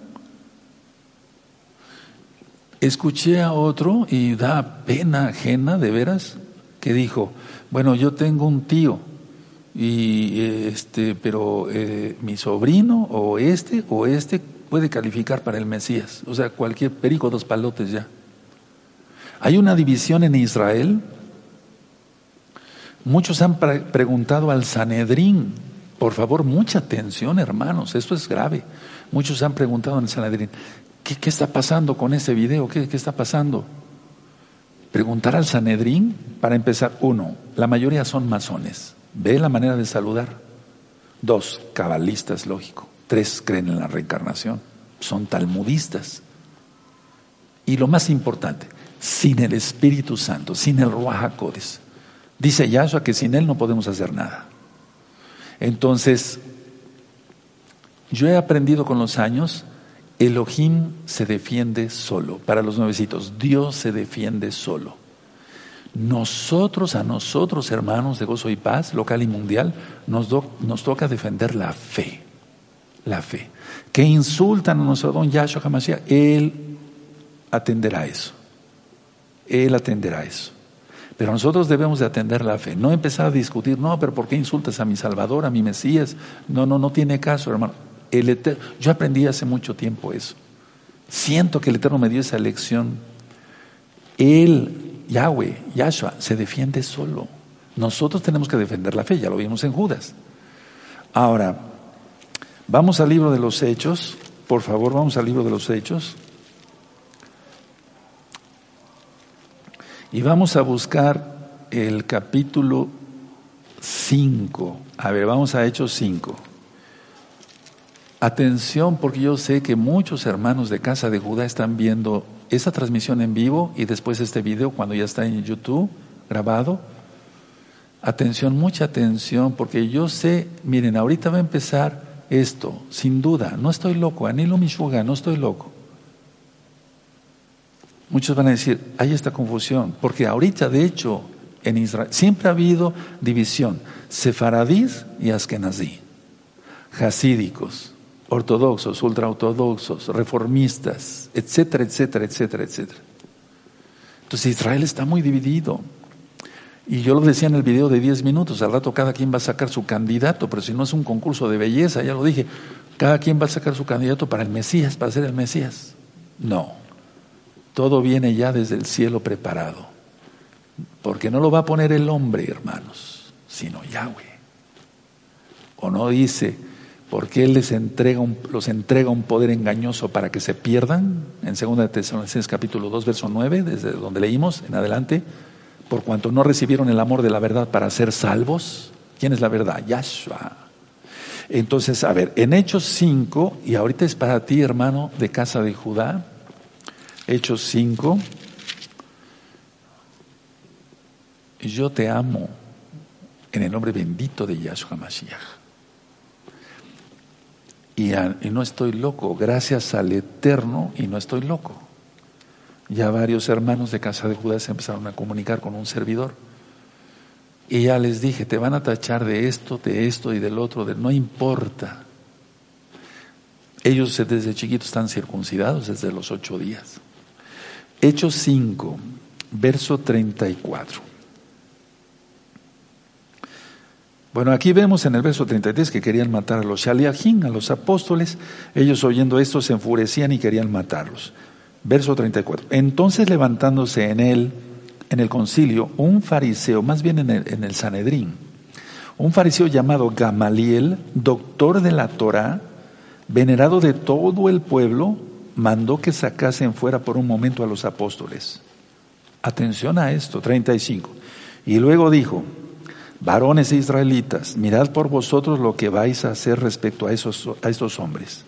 Escuché a otro y da pena ajena, de veras, que dijo, bueno, yo tengo un tío, y este, pero eh, mi sobrino o este o este puede calificar para el Mesías. O sea, cualquier perico, dos palotes ya. Hay una división en Israel Muchos han preguntado al Sanedrín, por favor, mucha atención, hermanos, esto es grave. Muchos han preguntado al Sanedrín, ¿qué, está pasando con ese video? ¿Qué, ¿Qué está pasando? Preguntar al Sanedrín, para empezar, uno, la mayoría son masones. Ve la manera de saludar. Dos, cabalistas, lógico. Tres, creen en la reencarnación. Son talmudistas. Y lo más importante, sin el Espíritu Santo, sin el Ruach Dice Yahshua que sin Él no podemos hacer nada. Entonces, yo he aprendido con los años, Elohim se defiende solo. Para los nuevecitos, Dios se defiende solo. Nosotros, a nosotros, hermanos de gozo y paz, local y mundial, nos, toca defender la fe. La fe. Que insultan a nuestro don Yahshua Hamashiach, Él atenderá eso. Él atenderá eso. Pero nosotros debemos de atender la fe, no empezar a discutir, no, pero ¿por qué insultas a mi Salvador, a mi Mesías? No, no, no tiene caso, hermano. Yo aprendí hace mucho tiempo eso. Siento que el Eterno me dio esa lección. Él, Yahweh, Yahshua, se defiende solo. Nosotros tenemos que defender la fe, ya lo vimos en Judas. Ahora, vamos al libro de los Hechos, por favor, vamos al libro de los Hechos. Y vamos a buscar el capítulo 5. A ver, vamos a Hechos 5. Atención, porque yo sé que muchos hermanos de Casa de Judá están viendo esta transmisión en vivo y después este video cuando ya está en YouTube grabado. Atención, mucha atención, porque yo sé, miren, ahorita va a empezar esto, sin duda, no estoy loco, Anilo Mishuga, no estoy loco. Muchos van a decir, hay esta confusión, porque ahorita de hecho en Israel siempre ha habido división, sefaradís y askenazí, hasídicos, ortodoxos, ultraortodoxos, reformistas, etcétera, etcétera, etcétera, etcétera. Entonces Israel está muy dividido. Y yo lo decía en el video de 10 minutos, al rato cada quien va a sacar su candidato, pero si no es un concurso de belleza, ya lo dije, cada quien va a sacar su candidato para el Mesías, para ser el Mesías. No. Todo viene ya desde el cielo preparado. Porque no lo va a poner el hombre, hermanos, sino Yahweh. O no dice, porque Él les entrega los entrega un poder engañoso para que se pierdan, en 2 Tesalonicenses capítulo 2, verso 9, desde donde leímos en adelante, por cuanto no recibieron el amor de la verdad para ser salvos. ¿Quién es la verdad? Yahshua. Entonces, a ver, en Hechos 5, y ahorita es para ti, hermano, de casa de Judá, Hechos 5, yo te amo en el nombre bendito de Yahshua Mashiach. Y, no estoy loco, gracias al Eterno, y no estoy loco. Ya varios hermanos de Casa de Judá se empezaron a comunicar con un servidor. Y ya les dije, te van a tachar de esto, de esto y del otro, de no importa. Ellos desde chiquitos están circuncidados desde los ocho días. Hechos 5, verso 34. Bueno, aquí vemos en el verso 33 que querían matar a los Shaliachim, a los apóstoles. Ellos oyendo esto se enfurecían y querían matarlos. Verso 34. Entonces levantándose en él, en el concilio, un fariseo, más bien en el, en el Sanedrín, un fariseo llamado Gamaliel, doctor de la Torah, venerado de todo el pueblo, mandó que sacasen fuera por un momento a los apóstoles. Atención a esto, 35. Y luego dijo, varones e israelitas, mirad por vosotros lo que vais a hacer respecto a, esos, a estos hombres.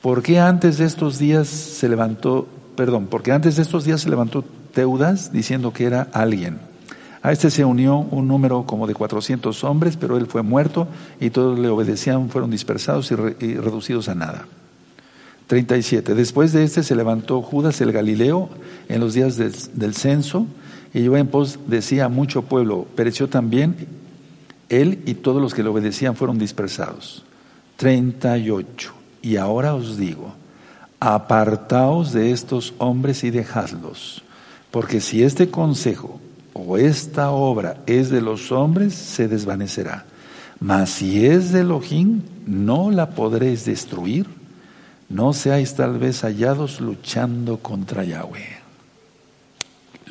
¿Por qué antes de estos días se levantó, perdón, porque antes de estos días se levantó Teudas diciendo que era alguien? A este se unió un número como de 400 hombres, pero él fue muerto y todos le obedecían, fueron dispersados y, reducidos a nada. 37. Después de este se levantó Judas el Galileo en los días del censo y yo en pos decía mucho pueblo, pereció también él y todos los que le obedecían fueron dispersados. 38. Y ahora os digo, apartaos de estos hombres y dejadlos, porque si este consejo o esta obra es de los hombres, se desvanecerá. Mas si es de Elohim, no la podréis destruir. No seáis tal vez hallados luchando contra Yahweh.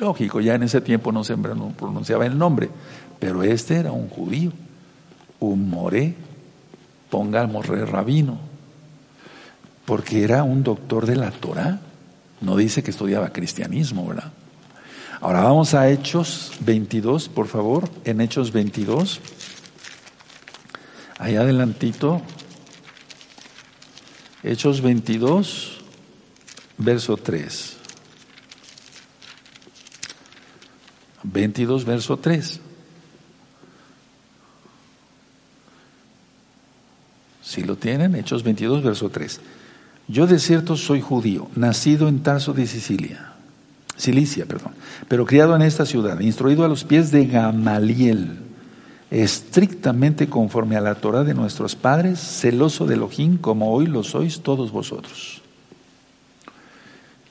Lógico, ya en ese tiempo no se pronunciaba el nombre, pero este era un judío, un moré, pongamos re rabino, porque era un doctor de la Torah. No dice que estudiaba cristianismo, ¿verdad? Ahora vamos a Hechos 22, por favor, en Hechos 22. Ahí adelantito. Hechos 22, verso 3. 22, verso 3. Si lo tienen, Hechos 22, verso 3. Yo de cierto soy judío, nacido en Tarso de Sicilia, Cilicia, perdón, pero criado en esta ciudad, instruido a los pies de Gamaliel, estrictamente conforme a la Torah de nuestros padres, celoso de Elohim, como hoy lo sois todos vosotros.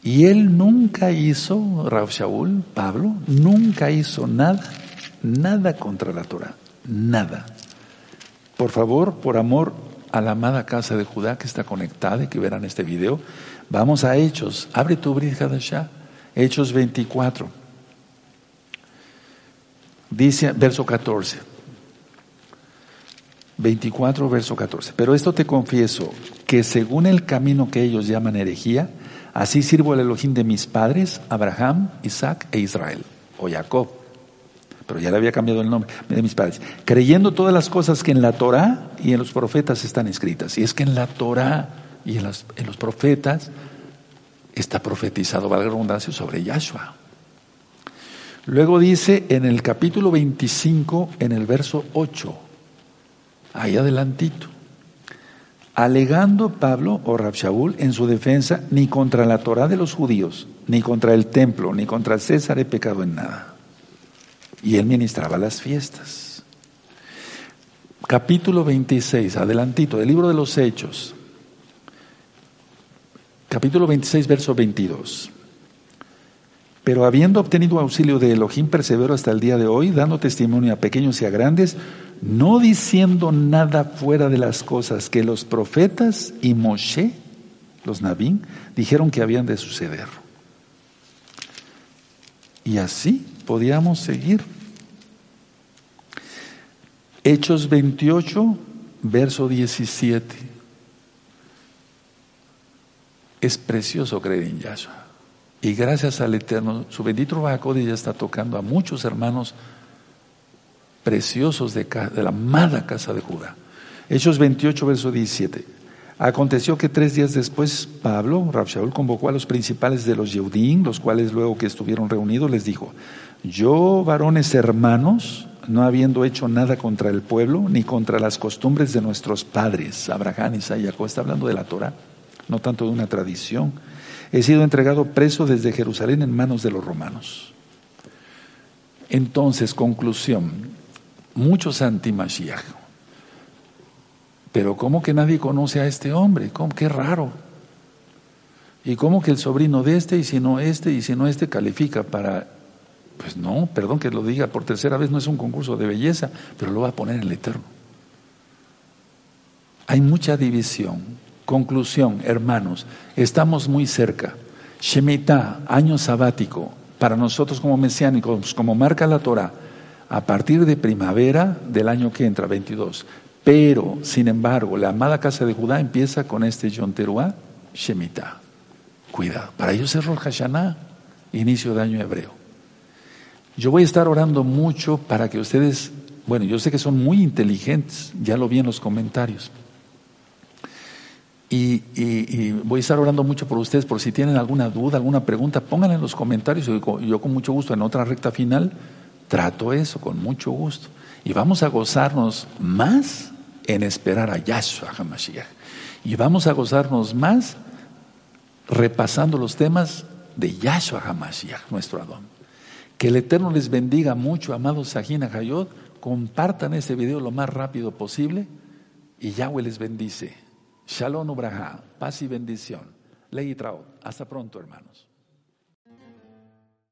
Y él nunca hizo, Rav Shaul, Pablo, nunca hizo nada, nada contra la Torah, nada. Por favor, por amor a la amada casa de Judá que está conectada y que verán este video, vamos a Hechos. Abre tu Brit Hadashah, Hechos 24. Dice, verso 14. 24, verso 14. Pero esto te confieso, que según el camino que ellos llaman herejía, Así sirvo el Elohim de mis padres, Abraham, Isaac e Israel, o Jacob. Pero ya le había cambiado el nombre de mis padres. Creyendo todas las cosas que en la Torah y en los profetas están escritas. Y es que en la Torah y en, en los profetas está profetizado, valga la redundancia, sobre Yahshua. Luego dice en el capítulo 25, en el verso 8, ahí adelantito alegando Pablo o Rabshaul en su defensa, ni contra la Torah de los judíos, ni contra el templo, ni contra César he pecado en nada. Y él ministraba las fiestas. Capítulo 26, adelantito, del libro de los Hechos. Capítulo 26, verso 22. Pero habiendo obtenido auxilio de Elohim, persevero hasta el día de hoy, dando testimonio a pequeños y a grandes, no diciendo nada fuera de las cosas que los profetas y Moshe, los Nabín, dijeron que habían de suceder. Y así podíamos seguir. Hechos 28, verso 17. Es precioso creer en Yahshua. Y gracias al Eterno, su bendito Bajacode ya está tocando a muchos hermanos preciosos de, la amada casa de Judá. Hechos 28, verso 17. Aconteció que tres días después Pablo, Rabshaul, convocó a los principales de los Yeudín, los cuales luego que estuvieron reunidos les dijo, yo, varones hermanos, no habiendo hecho nada contra el pueblo ni contra las costumbres de nuestros padres, Abraham, y Jacob, está hablando de la Torah, no tanto de una tradición, he sido entregado preso desde Jerusalén en manos de los romanos. Entonces, conclusión, muchos anti-Mashiach. Pero ¿cómo que nadie conoce a este hombre? ¿Cómo? Qué raro. ¿Y cómo que el sobrino de este y si no este y si no este califica para pues no, perdón que lo diga por tercera vez, no es un concurso de belleza, pero lo va a poner el Eterno. Hay mucha división. Conclusión, hermanos, estamos muy cerca. Shemitah, año sabático, para nosotros como mesiánicos, como marca la Torah, a partir de primavera del año que entra, 22. Pero, sin embargo, la amada casa de Judá empieza con este Yom Teruah, Shemitah. Cuidado, para ellos es Rosh Hashanah, inicio de año hebreo. Yo voy a estar orando mucho para que ustedes, bueno, yo sé que son muy inteligentes, ya lo vi en los comentarios. Y, voy a estar orando mucho por ustedes, por si tienen alguna duda, alguna pregunta, pónganla en los comentarios. Yo con mucho gusto en otra recta final trato eso, con mucho gusto. Y vamos a gozarnos más en esperar a Yahshua HaMashiach. Y vamos a gozarnos más repasando los temas de Yahshua HaMashiach, nuestro Adón. Que el Eterno les bendiga mucho, amados Sajina Hayot. Compartan ese video lo más rápido posible y Yahweh les bendice. Shalom Ubraha, paz y bendición. Ley y Hasta pronto, hermanos.